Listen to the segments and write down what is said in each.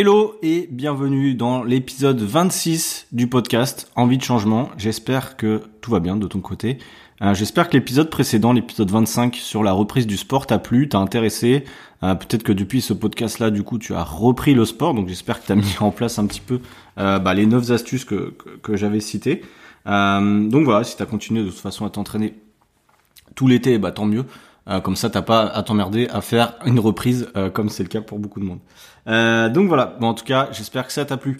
Hello et bienvenue dans l'épisode 26 du podcast Envie de changement. J'espère que tout va bien de ton côté. Euh, j'espère que l'épisode précédent, l'épisode 25 sur la reprise du sport t'a plu, t'a intéressé. Euh, peut-être que depuis ce podcast-là, du coup, tu as repris le sport. Donc j'espère que tu as mis en place un petit peu euh, bah, les 9 astuces que, j'avais citées. donc voilà, si tu as continué de toute façon à t'entraîner tout l'été, bah tant mieux. Euh, comme ça, t'as pas à t'emmerder à faire une reprise euh, comme c'est le cas pour beaucoup de monde. Euh, donc voilà. Bon, en tout cas, j'espère que ça t'a plu.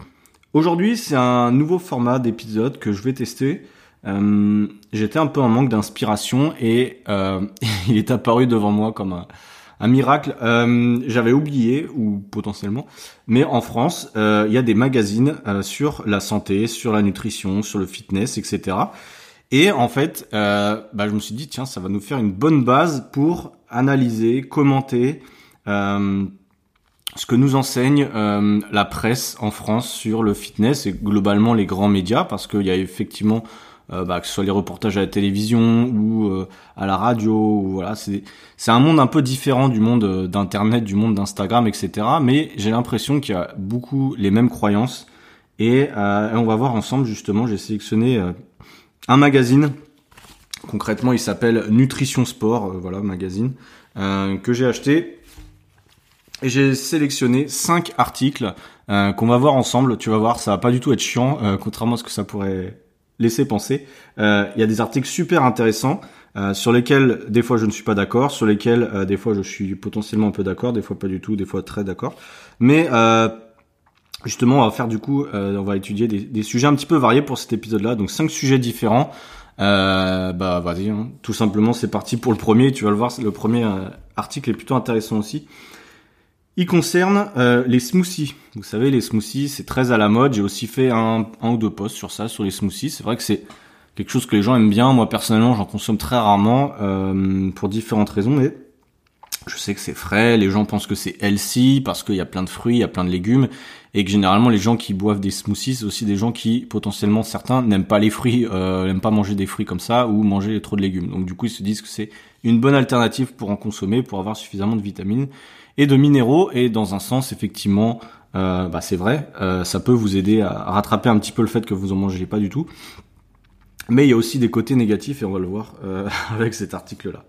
Aujourd'hui, c'est un nouveau format d'épisode que je vais tester. J'étais un peu en manque d'inspiration et il est apparu devant moi comme un, un miracle. J'avais oublié ou potentiellement, mais en France, il y a des magazines sur la santé, sur la nutrition, sur le fitness, etc. Et en fait, euh, bah, je me suis dit, tiens, ça va nous faire une bonne base pour analyser, commenter euh, ce que nous enseigne euh, la presse en France sur le fitness et globalement les grands médias, parce qu'il y a effectivement, euh, bah, que ce soit les reportages à la télévision ou euh, à la radio, ou, voilà, c'est un monde un peu différent du monde d'internet, du monde d'Instagram, etc. Mais j'ai l'impression qu'il y a beaucoup les mêmes croyances. Et, et on va voir ensemble justement. J'ai sélectionné un magazine. Concrètement, il s'appelle Nutrition Sport, euh, voilà, magazine, euh, que j'ai acheté. Et j'ai sélectionné cinq articles euh, qu'on va voir ensemble. Tu vas voir, ça va pas du tout être chiant, contrairement à ce que ça pourrait laisser penser. Il y a des articles super intéressants. sur lesquels des fois je ne suis pas d'accord, sur lesquels des fois je suis potentiellement un peu d'accord, des fois pas du tout, des fois très d'accord. Mais Justement, on va faire du coup, euh, on va étudier des, sujets un petit peu variés pour cet épisode-là, donc cinq sujets différents. Euh, bah vas-y, hein. tout simplement c'est parti pour le premier. Tu vas le voir, le premier euh, article est plutôt intéressant aussi. Il concerne euh, les smoothies. Vous savez, les smoothies, c'est très à la mode. J'ai aussi fait un, un, ou deux posts sur ça, sur les smoothies. C'est vrai que c'est quelque chose que les gens aiment bien. Moi personnellement, j'en consomme très rarement pour différentes raisons, mais je sais que c'est frais, les gens pensent que c'est healthy parce qu'il y a plein de fruits, il y a plein de légumes, et que généralement les gens qui boivent des smoothies, c'est aussi des gens qui potentiellement certains n'aiment pas les fruits, euh, n'aiment pas manger des fruits comme ça ou manger trop de légumes. Donc du coup ils se disent que c'est une bonne alternative pour en consommer, pour avoir suffisamment de vitamines et de minéraux. Et dans un sens effectivement, euh, bah, c'est vrai, euh, ça peut vous aider à rattraper un petit peu le fait que vous en mangez pas du tout. Mais il y a aussi des côtés négatifs et on va le voir euh, avec cet article-là.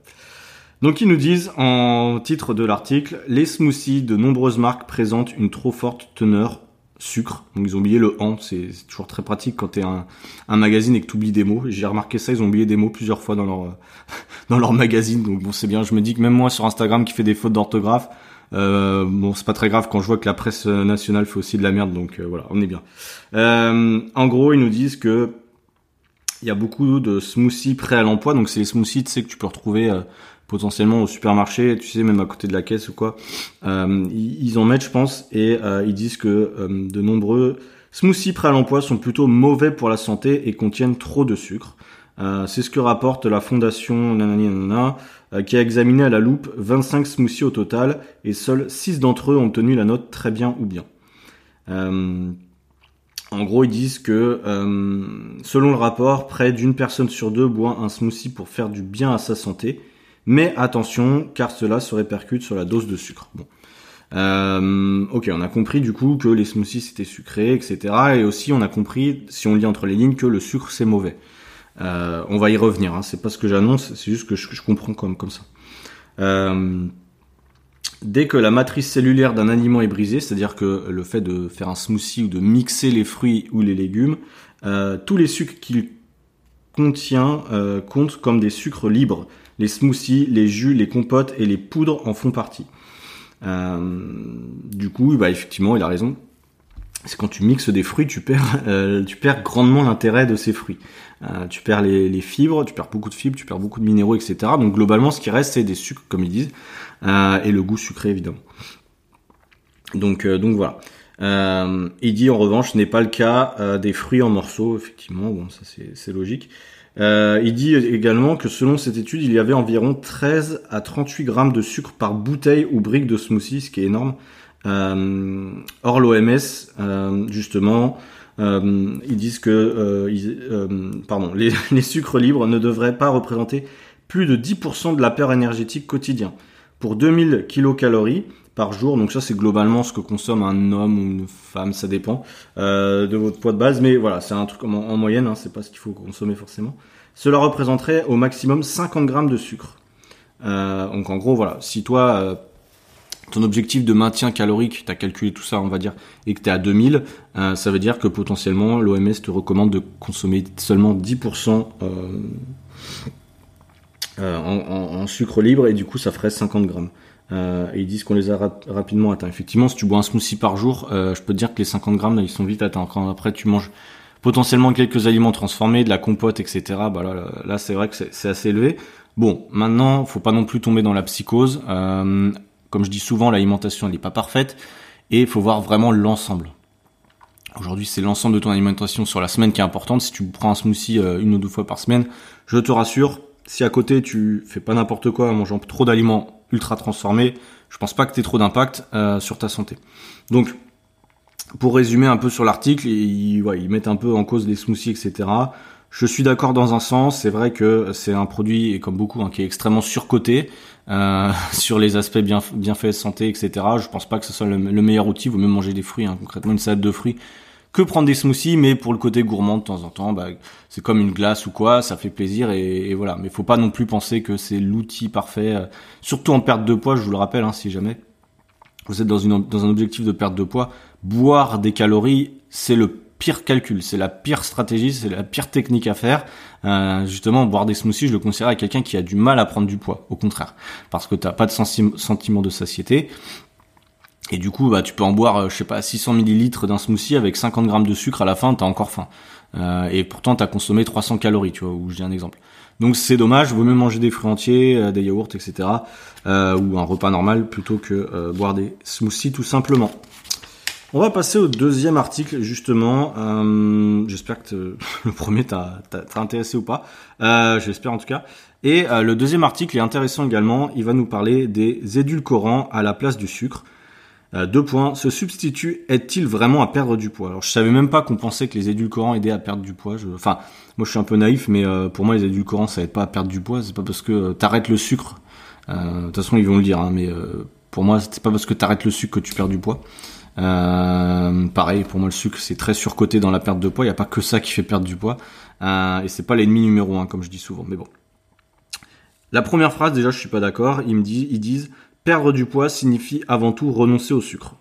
Donc ils nous disent en titre de l'article, les smoothies de nombreuses marques présentent une trop forte teneur sucre. Donc ils ont oublié le en, c'est toujours très pratique quand t'es un, un magazine et que tu oublies des mots. J'ai remarqué ça, ils ont oublié des mots plusieurs fois dans leur dans leur magazine. Donc bon c'est bien, je me dis que même moi sur Instagram qui fait des fautes d'orthographe, euh, bon c'est pas très grave quand je vois que la presse nationale fait aussi de la merde. Donc euh, voilà, on est bien. Euh, en gros ils nous disent que il y a beaucoup de smoothies prêts à l'emploi. Donc c'est les smoothies tu sais que tu peux retrouver euh, potentiellement au supermarché, tu sais, même à côté de la caisse ou quoi. Euh, ils, en mettent, je pense, et euh, ils disent que euh, de nombreux smoothies prêts à l'emploi sont plutôt mauvais pour la santé et contiennent trop de sucre. c'est ce que rapporte la fondation nanana, qui a examiné à la loupe 25 smoothies au total et seuls 6 d'entre eux ont obtenu la note très bien ou bien. En gros, ils disent que selon le rapport, près d'une personne sur deux boit un smoothie pour faire du bien à sa santé mais attention, car cela se répercute sur la dose de sucre. Bon. Euh, ok, on a compris du coup que les smoothies c'était sucré, etc. Et aussi on a compris, si on lit entre les lignes, que le sucre c'est mauvais. Euh, on va y revenir, hein. c'est pas ce que j'annonce, c'est juste que je, comprends comme, comme ça. Euh, dès que la matrice cellulaire d'un aliment est brisée, c'est-à-dire que le fait de faire un smoothie ou de mixer les fruits ou les légumes, euh, tous les sucres qu'il contient euh, comptent comme des sucres libres les smoothies, les jus, les compotes et les poudres en font partie. Euh, du coup, bah, effectivement, il a raison. C'est quand tu mixes des fruits, tu perds, grandement l'intérêt de ces fruits. Tu perds les, fibres, tu perds beaucoup de fibres, tu perds beaucoup de minéraux, etc. Donc globalement, ce qui reste, c'est des sucres, comme ils disent, et le goût sucré, évidemment. Donc, donc voilà. il dit en revanche, ce n'est pas le cas des fruits en morceaux, effectivement. Bon, ça c'est logique. Euh, il dit également que selon cette étude, il y avait environ 13 à 38 grammes de sucre par bouteille ou brique de smoothie, ce qui est énorme. Euh, or l'OMS, euh, justement, euh, ils disent que euh, pardon, les, sucres libres ne devraient pas représenter plus de 10% de l'apport énergétique quotidien. Pour 2000 kilocalories, par jour. Donc ça, c'est globalement ce que consomme un homme ou une femme, ça dépend euh, de votre poids de base. Mais voilà, c'est un truc en, moyenne, hein, c'est pas ce qu'il faut consommer forcément. Cela représenterait au maximum 50 grammes de sucre. Euh, donc en gros, voilà, si toi, euh, ton objectif de maintien calorique, tu as calculé tout ça, on va dire, et que tu es à 2000, euh, ça veut dire que potentiellement l'OMS te recommande de consommer seulement 10% en, sucre libre, et du coup ça ferait 50 grammes. et ils disent qu'on les a rapidement atteints. Effectivement, si tu bois un smoothie par jour, je peux te dire que les 50 grammes, ils sont vite atteints. Quand après tu manges potentiellement quelques aliments transformés, de la compote, etc. Bah là, là, c'est vrai que c'est assez élevé. Bon, maintenant, faut pas non plus tomber dans la psychose. Euh, comme je dis souvent, l'alimentation n'est pas parfaite et il faut voir vraiment l'ensemble. Aujourd'hui, c'est l'ensemble de ton alimentation sur la semaine qui est importante. Si tu prends un smoothie euh, une ou deux fois par semaine, je te rassure, si à côté tu fais pas n'importe quoi en mangeant trop d'aliments ultra transformés, je pense pas que tu aies trop d'impact euh, sur ta santé. Donc, pour résumer un peu sur l'article, ils, mettent un peu en cause les smoothies, etc. Je suis d'accord dans un sens, c'est vrai que c'est un produit, comme beaucoup, hein, qui est extrêmement surcoté euh, sur les aspects bien, bienfaits santé, etc. Je pense pas que ce soit le, meilleur outil, vous même manger des fruits, hein, concrètement une salade de fruits, que prendre des smoothies, mais pour le côté gourmand de temps en temps, bah, c'est comme une glace ou quoi, ça fait plaisir et, voilà. Mais faut pas non plus penser que c'est l'outil parfait, euh, surtout en perte de poids, je vous le rappelle, hein, si jamais vous êtes dans, un objectif de perte de poids, boire des calories, c'est le pire calcul, c'est la pire stratégie, c'est la pire technique à faire. Euh, justement, boire des smoothies, je le considère à quelqu'un qui a du mal à prendre du poids, au contraire, parce que t'as pas de sentiment de satiété. Et du coup, bah, tu peux en boire, euh, je sais pas, 600 millilitres d'un smoothie avec 50 grammes de sucre à la fin, t'as encore faim. Euh, et pourtant, t'as consommé 300 calories, tu vois, ou je dis un exemple. Donc c'est dommage, vaut mieux manger des fruits entiers, euh, des yaourts, etc. Ou un repas normal plutôt que boire des smoothies tout simplement. On va passer au deuxième article justement. J'espère que le premier t'a intéressé ou pas. J'espère en tout cas. Et le deuxième article est intéressant également. Il va nous parler des édulcorants à la place du sucre. Euh, deux points. Ce substitut aide-t-il vraiment à perdre du poids? Alors je savais même pas qu'on pensait que les édulcorants aidaient à perdre du poids. Je... Enfin, moi je suis un peu naïf, mais euh, pour moi les édulcorants ça aide pas à perdre du poids. C'est pas parce que t'arrêtes le sucre. De toute façon ils vont le dire, hein, mais pour moi c'est pas parce que t'arrêtes le sucre que tu perds du poids. Euh, pareil, pour moi le sucre c'est très surcoté dans la perte de poids. Il n'y a pas que ça qui fait perdre du poids. Euh, et c'est pas l'ennemi numéro un comme je dis souvent. Mais bon. La première phrase déjà je suis pas d'accord. Ils me disent, ils disent perdre du poids signifie avant tout renoncer au sucre.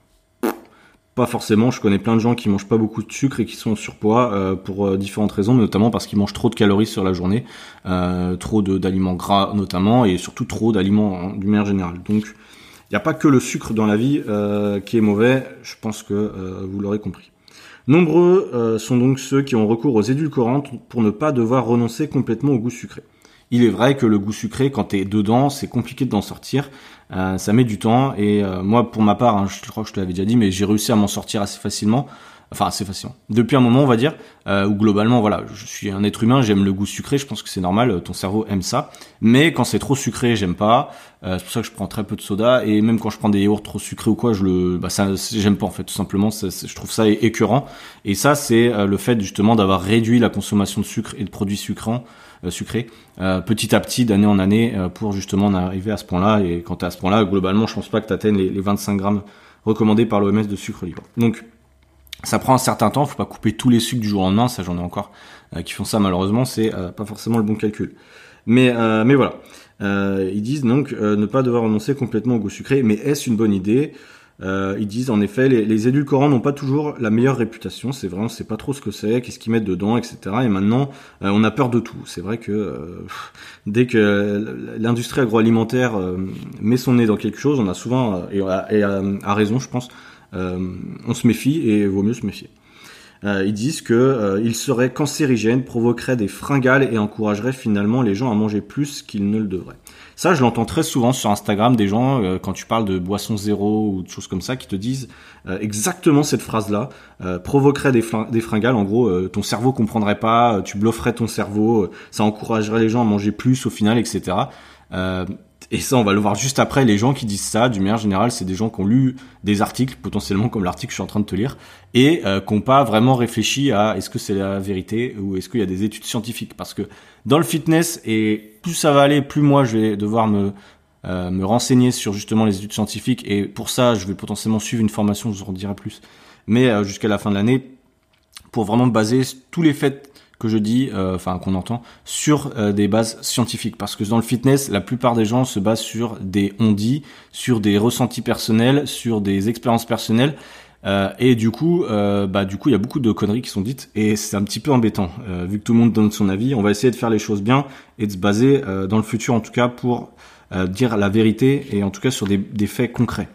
Pas forcément. Je connais plein de gens qui mangent pas beaucoup de sucre et qui sont en surpoids euh, pour euh, différentes raisons, notamment parce qu'ils mangent trop de calories sur la journée, euh, trop d'aliments gras notamment, et surtout trop d'aliments du manière générale. Donc il n'y a pas que le sucre dans la vie qui est mauvais, je pense que vous l'aurez compris. Nombreux sont donc ceux qui ont recours aux édulcorants pour ne pas devoir renoncer complètement au goût sucré. Il est vrai que le goût sucré, quand tu es dedans, c'est compliqué d'en sortir. ça met du temps. Et moi, pour ma part, hein, je crois que je te l'avais déjà dit, mais j'ai réussi à m'en sortir assez facilement enfin assez facilement. Depuis un moment, on va dire, euh, où globalement, voilà, je suis un être humain, j'aime le goût sucré, je pense que c'est normal, euh, ton cerveau aime ça. Mais quand c'est trop sucré, j'aime pas. Euh, c'est pour ça que je prends très peu de soda et même quand je prends des yaourts trop sucrés ou quoi, je le, bah ça, j'aime pas en fait, tout simplement. je trouve ça écœurant. Et ça, c'est euh, le fait justement d'avoir réduit la consommation de sucre et de produits sucrants. Euh, sucrés petit à petit d'année en année pour justement en arriver à ce point-là. Et quand tu à ce point-là globalement je pense pas que tu atteignes les, les 25 grammes recommandés par l'OMS de sucre libre. Donc ça prend un certain temps, faut pas couper tous les sucres du jour au lendemain, ça j'en ai encore euh, qui font ça malheureusement, c'est euh, pas forcément le bon calcul. Mais euh, mais voilà. ils disent donc ne pas devoir renoncer complètement au goût sucré, mais est-ce une bonne idée? Ils disent en effet les, les édulcorants n'ont pas toujours la meilleure réputation, c'est vrai, on sait pas trop ce que c'est, qu'est-ce qu'ils mettent dedans, etc. Et maintenant on a peur de tout. C'est vrai que dès que l'industrie agroalimentaire met son nez dans quelque chose, on a souvent et, et à raison je pense euh, on se méfie et vaut mieux se méfier. Euh, ils disent que euh, il serait cancérigène, provoquerait des fringales et encouragerait finalement les gens à manger plus qu'ils ne le devraient. Ça, je l'entends très souvent sur Instagram des gens quand tu parles de boisson zéro ou de choses comme ça qui te disent exactement cette phrase-là provoquerait des, des, fringales. En gros, ton cerveau comprendrait pas, tu blufferais ton cerveau, ça encouragerait les gens à manger plus au final, etc. Et ça, on va le voir juste après. Les gens qui disent ça, du manière générale, c'est des gens qui ont lu des articles, potentiellement comme l'article que je suis en train de te lire, et euh, qui n'ont pas vraiment réfléchi à est-ce que c'est la vérité ou est-ce qu'il y a des études scientifiques. Parce que dans le fitness, et plus ça va aller, plus moi je vais devoir me me renseigner sur justement les études scientifiques et pour ça je vais potentiellement suivre une formation, je vous en dirai plus, mais jusqu'à la fin de l'année pour vraiment baser tous les faits que je dis, enfin qu'on entend, sur des bases scientifiques. Parce que dans le fitness, la plupart des gens se basent sur des on-dit, sur des ressentis personnels, sur des expériences personnelles. Euh, et du coup, euh, bah du coup, il y a beaucoup de conneries qui sont dites et c'est un petit peu embêtant. Euh, vu que tout le monde donne son avis, on va essayer de faire les choses bien et de se baser dans le futur, en tout cas, pour dire la vérité et en tout cas sur des, des faits concrets.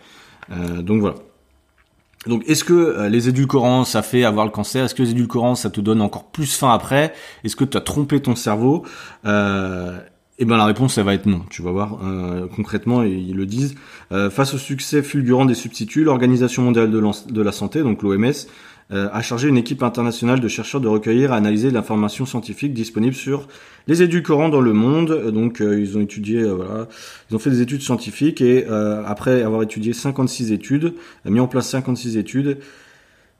donc voilà. Donc est-ce que les édulcorants ça fait avoir le cancer? Est-ce que les édulcorants ça te donne encore plus faim après? Est-ce que tu as trompé ton cerveau? Eh ben la réponse, elle va être non. Tu vas voir euh, concrètement, ils le disent. Euh, face au succès fulgurant des substituts, l'Organisation mondiale de, la santé, donc l'OMS, euh, a chargé une équipe internationale de chercheurs de recueillir et analyser l'information scientifique disponible sur les édulcorants dans le monde. Donc ils ont étudié, voilà, ils ont fait des études scientifiques et après avoir étudié 56 études, mis en place 56 études.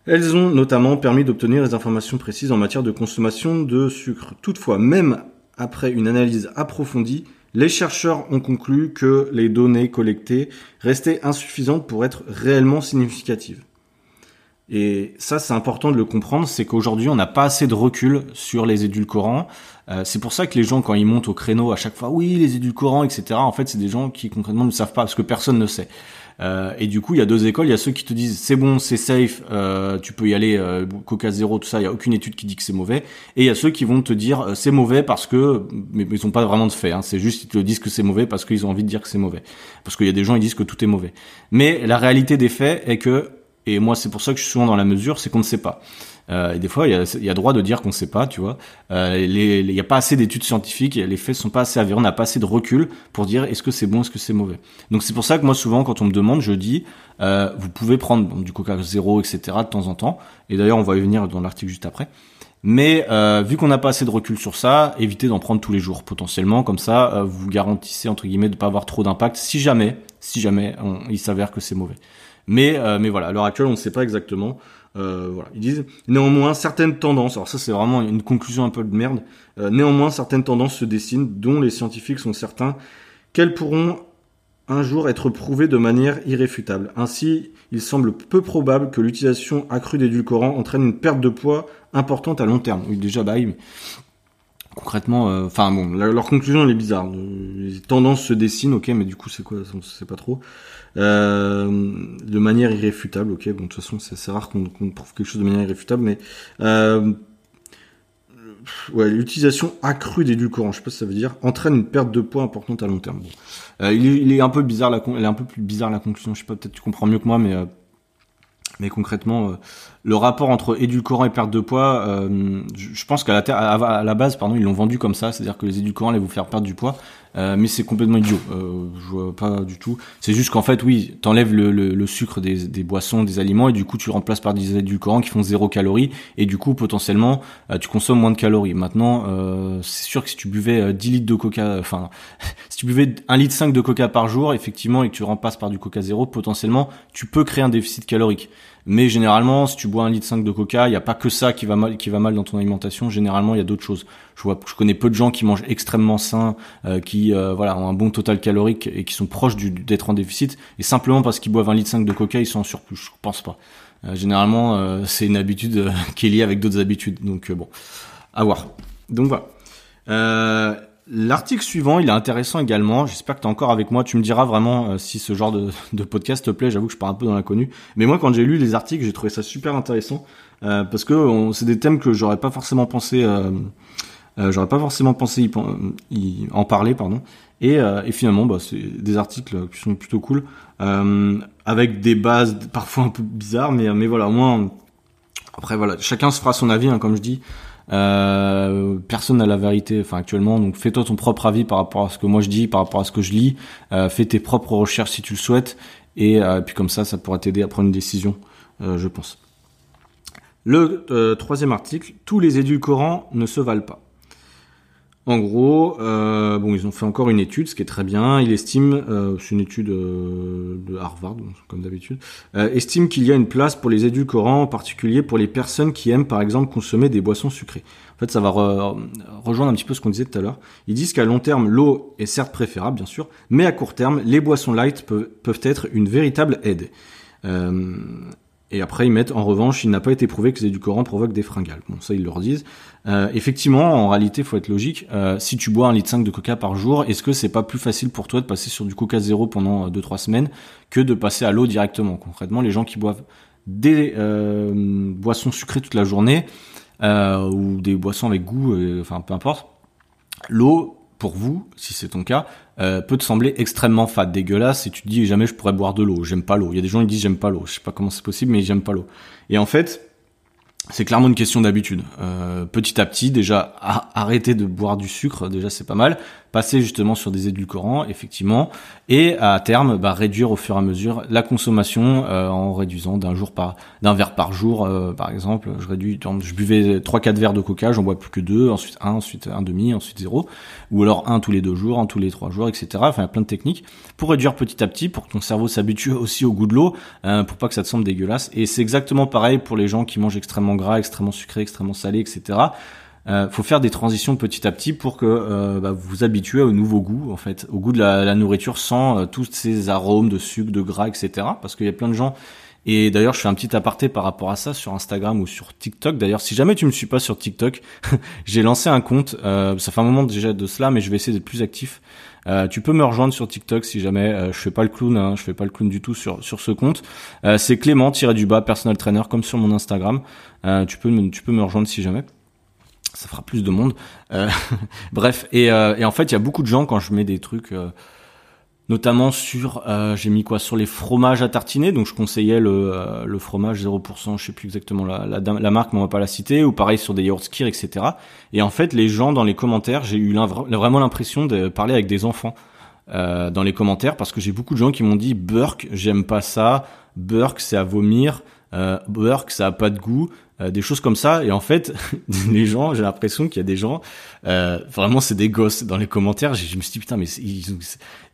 Elles ont notamment permis d'obtenir des informations précises en matière de consommation de sucre. Toutefois, même après une analyse approfondie, les chercheurs ont conclu que les données collectées restaient insuffisantes pour être réellement significatives. Et ça, c'est important de le comprendre, c'est qu'aujourd'hui, on n'a pas assez de recul sur les édulcorants. Euh, c'est pour ça que les gens, quand ils montent au créneau à chaque fois, oui, les édulcorants, etc., en fait, c'est des gens qui concrètement ne savent pas, parce que personne ne sait. Euh, et du coup, il y a deux écoles. Il y a ceux qui te disent c'est bon, c'est safe, euh, tu peux y aller, euh, Coca zéro, tout ça. Il y a aucune étude qui dit que c'est mauvais. Et il y a ceux qui vont te dire euh, c'est mauvais parce que, mais, ils ont pas vraiment de fait. Hein. C'est juste ils te disent que c'est mauvais parce qu'ils ont envie de dire que c'est mauvais. Parce qu'il y a des gens ils disent que tout est mauvais. Mais la réalité des faits est que, et moi c'est pour ça que je suis souvent dans la mesure, c'est qu'on ne sait pas. Euh, et des fois, il y a, y a, droit de dire qu'on ne sait pas, tu vois. Euh, il n'y a pas assez d'études scientifiques, les faits sont pas assez avérés, on n'a pas assez de recul pour dire est-ce que c'est bon, est-ce que c'est mauvais. Donc c'est pour ça que moi souvent, quand on me demande, je dis euh, vous pouvez prendre du Coca zéro, etc. de temps en temps. Et d'ailleurs, on va y venir dans l'article juste après. Mais euh, vu qu'on n'a pas assez de recul sur ça, évitez d'en prendre tous les jours potentiellement. Comme ça, euh, vous garantissez entre guillemets de pas avoir trop d'impact. Si jamais, si jamais, il s'avère que c'est mauvais. Mais euh, mais voilà, à l'heure actuelle, on ne sait pas exactement. Euh, voilà. Ils disent néanmoins certaines tendances, alors ça c'est vraiment une conclusion un peu de merde, euh, néanmoins certaines tendances se dessinent dont les scientifiques sont certains qu'elles pourront un jour être prouvées de manière irréfutable. Ainsi, il semble peu probable que l'utilisation accrue d'édulcorants entraîne une perte de poids importante à long terme. Oui, déjà, bah mais concrètement, euh, enfin bon, leur conclusion elle est bizarre. Les tendances se dessinent, ok, mais du coup c'est quoi On sait pas trop. Euh, de manière irréfutable, ok. Bon, de toute façon, c'est rare qu'on prouve quelque chose de manière irréfutable, mais euh, ouais, l'utilisation accrue d'édulcorants, je sais pas ce que ça veut dire, entraîne une perte de poids importante à long terme. Bon. Euh, il, est, un peu bizarre la, est un peu plus bizarre la conclusion. Je sais pas, peut-être tu comprends mieux que moi, mais mais concrètement, le rapport entre édulcorant et perte de poids, je pense qu'à la base, pardon, ils l'ont vendu comme ça, c'est-à-dire que les édulcorants allaient vous faire perdre du poids, euh, mais c'est complètement idiot. Euh, je vois pas du tout. C'est juste qu'en fait, oui, t'enlèves le, le, sucre des, boissons, des aliments, et du coup, tu remplaces par des édulcorants qui font zéro calorie, et du coup, potentiellement, tu consommes moins de calories. Maintenant, c'est sûr que si tu buvais 10 litres de coca, enfin, si tu buvais 1 litre 5 de coca par jour, effectivement, et que tu remplaces par du coca zéro, potentiellement, tu peux créer un déficit calorique. Mais généralement, si tu bois un litre 5 de coca, il n'y a pas que ça qui va mal, qui va mal dans ton alimentation. Généralement, il y a d'autres choses. Je vois, je connais peu de gens qui mangent extrêmement sain, euh, qui euh, voilà ont un bon total calorique et qui sont proches d'être en déficit. Et simplement parce qu'ils boivent un litre 5 de coca, ils sont en surplus. Je pense pas. Euh, généralement, c'est une habitude qui est liée avec d'autres habitudes. Donc bon, à voir. Donc voilà. L'article suivant, il est intéressant également. J'espère que tu es encore avec moi. Tu me diras vraiment euh, si ce genre de, podcast te plaît. J'avoue que je pars un peu dans l'inconnu. Mais moi, quand j'ai lu les articles, j'ai trouvé ça super intéressant euh, parce que c'est des thèmes que j'aurais pas forcément pensé, euh, j'aurais pas forcément pensé en parler, pardon. Et, finalement, bah, c'est des articles qui sont plutôt cool, avec des bases parfois un peu bizarres, mais mais voilà, au moins. Après voilà, chacun se fera son avis, hein, comme je dis. Euh, personne n'a la vérité, enfin actuellement. Donc fais-toi ton propre avis par rapport à ce que moi je dis, par rapport à ce que je lis. Euh, fais tes propres recherches si tu le souhaites, et euh, puis comme ça, ça pourra t'aider à prendre une décision, je pense. Le troisième article tous les édulcorants ne se valent pas. En gros, euh, bon, ils ont fait encore une étude, ce qui est très bien. Il estime, euh, c'est une étude euh, de Harvard, comme d'habitude, estime qu'il y a une place pour les édulcorants, en particulier pour les personnes qui aiment, par exemple, consommer des boissons sucrées. En fait, ça va rejoindre un petit peu ce qu'on disait tout à l'heure. Ils disent qu'à long terme, l'eau est certes préférable, bien sûr, mais à court terme, les boissons light peuvent être une véritable aide. Euh, et après, ils mettent, en revanche, il n'a pas été prouvé que les édulcorants provoquent des fringales. Bon, ça, ils leur disent. Euh, effectivement, en réalité, faut être logique. Euh, si tu bois un litre 5 de coca par jour, est-ce que c'est pas plus facile pour toi de passer sur du coca zéro pendant 2-3 semaines que de passer à l'eau directement? Concrètement, les gens qui boivent des euh, boissons sucrées toute la journée euh, ou des boissons avec goût, euh, enfin peu importe, l'eau, pour vous, si c'est ton cas, euh, peut te sembler extrêmement fade, dégueulasse, et tu te dis jamais je pourrais boire de l'eau, j'aime pas l'eau. Il y a des gens qui disent j'aime pas l'eau, je sais pas comment c'est possible, mais j'aime pas l'eau. Et en fait, c'est clairement une question d'habitude. Euh, petit à petit, déjà, arrêter de boire du sucre, déjà c'est pas mal. Passer justement sur des édulcorants, effectivement, et à terme, bah, réduire au fur et à mesure la consommation euh, en réduisant d'un jour par d'un verre par jour, euh, par exemple. Je réduis, je buvais trois quatre verres de coca, j'en bois plus que deux, ensuite un, ensuite un demi, ensuite zéro, ou alors un tous les deux jours, un tous les trois jours, etc. Enfin, plein de techniques pour réduire petit à petit, pour que ton cerveau s'habitue aussi au goût de l'eau, pour pas que ça te semble dégueulasse. Et c'est exactement pareil pour les gens qui mangent extrêmement gras, extrêmement sucré, extrêmement salé, etc. Euh, faut faire des transitions petit à petit pour que euh, bah, vous vous habituez au nouveau goût, en fait, au goût de la, nourriture sans euh, tous ces arômes de sucre, de gras, etc. Parce qu'il y a plein de gens. Et d'ailleurs, je fais un petit aparté par rapport à ça sur Instagram ou sur TikTok. D'ailleurs, si jamais tu me suis pas sur TikTok, j'ai lancé un compte. Euh, ça fait un moment déjà de cela, mais je vais essayer d'être plus actif. Euh, tu peux me rejoindre sur TikTok si jamais euh, je fais pas le clown, hein, je fais pas le clown du tout sur sur ce compte. Euh, c'est Clément tiré du bas personal trainer comme sur mon Instagram. tu peux me, tu peux me rejoindre si jamais ça fera plus de monde. bref, et, et, en fait, il y a beaucoup de gens quand je mets des trucs notamment sur euh, j'ai mis quoi sur les fromages à tartiner. Donc je conseillais le, euh, le fromage 0% je sais plus exactement la, la, la, marque mais on va pas la citer. Ou pareil sur des yaourts skir etc et en fait les gens dans les commentaires j'ai eu vraiment l'impression de parler avec des enfants euh, dans les commentaires. Parce que j'ai beaucoup de gens qui m'ont dit Burk j'aime pas ça. Burk c'est à vomir. Euh, Burk ça a pas de goût euh, des choses comme ça. Et en fait, les gens, j'ai l'impression qu'il y a des gens, euh, vraiment c'est des gosses dans les commentaires. Je me suis dit putain, mais ils,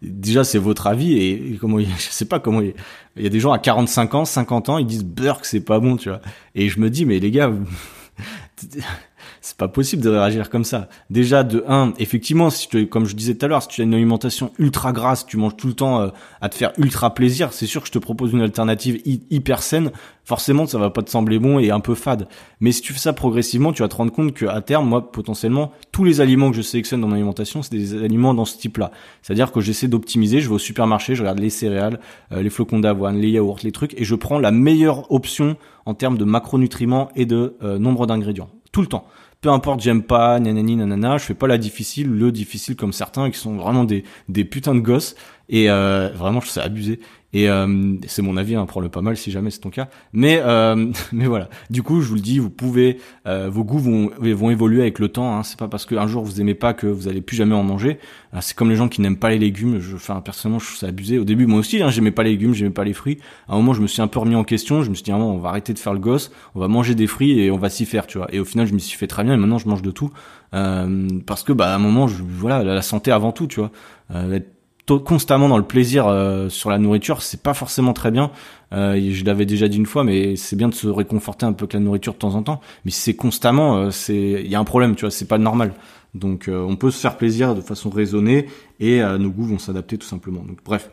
déjà c'est votre avis et, comment, je sais pas comment. Il, y a des gens à 45 ans, 50 ans, ils disent Burk c'est pas bon, tu vois. Et je me dis mais les gars c'est pas possible de réagir comme ça. Déjà de un, effectivement, si tu, comme je disais tout à l'heure, si tu as une alimentation ultra grasse, tu manges tout le temps euh, à te faire ultra plaisir, c'est sûr que je te propose une alternative hyper saine. Forcément, ça va pas te sembler bon et un peu fade. Mais si tu fais ça progressivement, tu vas te rendre compte que à terme, moi, potentiellement, tous les aliments que je sélectionne dans mon alimentation, c'est des aliments dans ce type-là. C'est-à-dire que j'essaie d'optimiser. Je vais au supermarché, je regarde les céréales, euh, les flocons d'avoine, les yaourts, les trucs, et je prends la meilleure option en termes de macronutriments et de euh, nombre d'ingrédients. Tout le temps peu importe, j'aime pas, nanani, nanana, je fais pas la difficile, le difficile comme certains qui sont vraiment des, des putains de gosses. Et euh, vraiment, je sais abusé. Et euh, c'est mon avis, hein, prends-le pas mal si jamais c'est ton cas. Mais euh, mais voilà. Du coup, je vous le dis, vous pouvez, euh, vos goûts vont vont évoluer avec le temps. Hein. C'est pas parce qu'un jour vous aimez pas que vous allez plus jamais en manger. Euh, c'est comme les gens qui n'aiment pas les légumes. Je, enfin personnellement, je trouve ça abusé. Au début, moi aussi, hein, j'aimais pas les légumes, j'aimais pas les fruits. À un moment, je me suis un peu remis en question. Je me suis dit, ah, on va arrêter de faire le gosse, on va manger des fruits et on va s'y faire, tu vois. Et au final, je me suis fait très bien. Et maintenant, je mange de tout euh, parce que bah à un moment, je, voilà, la santé avant tout, tu vois. Euh, constamment dans le plaisir euh, sur la nourriture, c'est pas forcément très bien. Euh, je l'avais déjà dit une fois, mais c'est bien de se réconforter un peu avec la nourriture de temps en temps. Mais c'est constamment, euh, c'est il y a un problème, tu vois, c'est pas normal. Donc on peut se faire plaisir de façon raisonnée et nos goûts vont s'adapter tout simplement. Donc bref.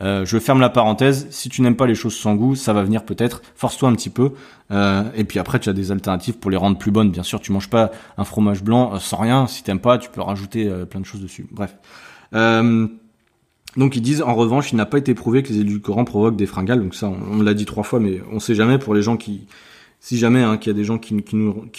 je ferme la parenthèse. Si tu n'aimes pas les choses sans goût, ça va venir peut-être. Force-toi un petit peu. et puis après, tu as des alternatives pour les rendre plus bonnes. Bien sûr, tu manges pas un fromage blanc sans rien. Si t'aimes pas, tu peux rajouter plein de choses dessus. Bref. Donc ils disent en revanche, il n'a pas été prouvé que les édulcorants provoquent des fringales. Donc ça, on, l'a dit trois fois, mais on sait jamais pour les gens qui, si jamais, hein, qu'il y a des gens qui,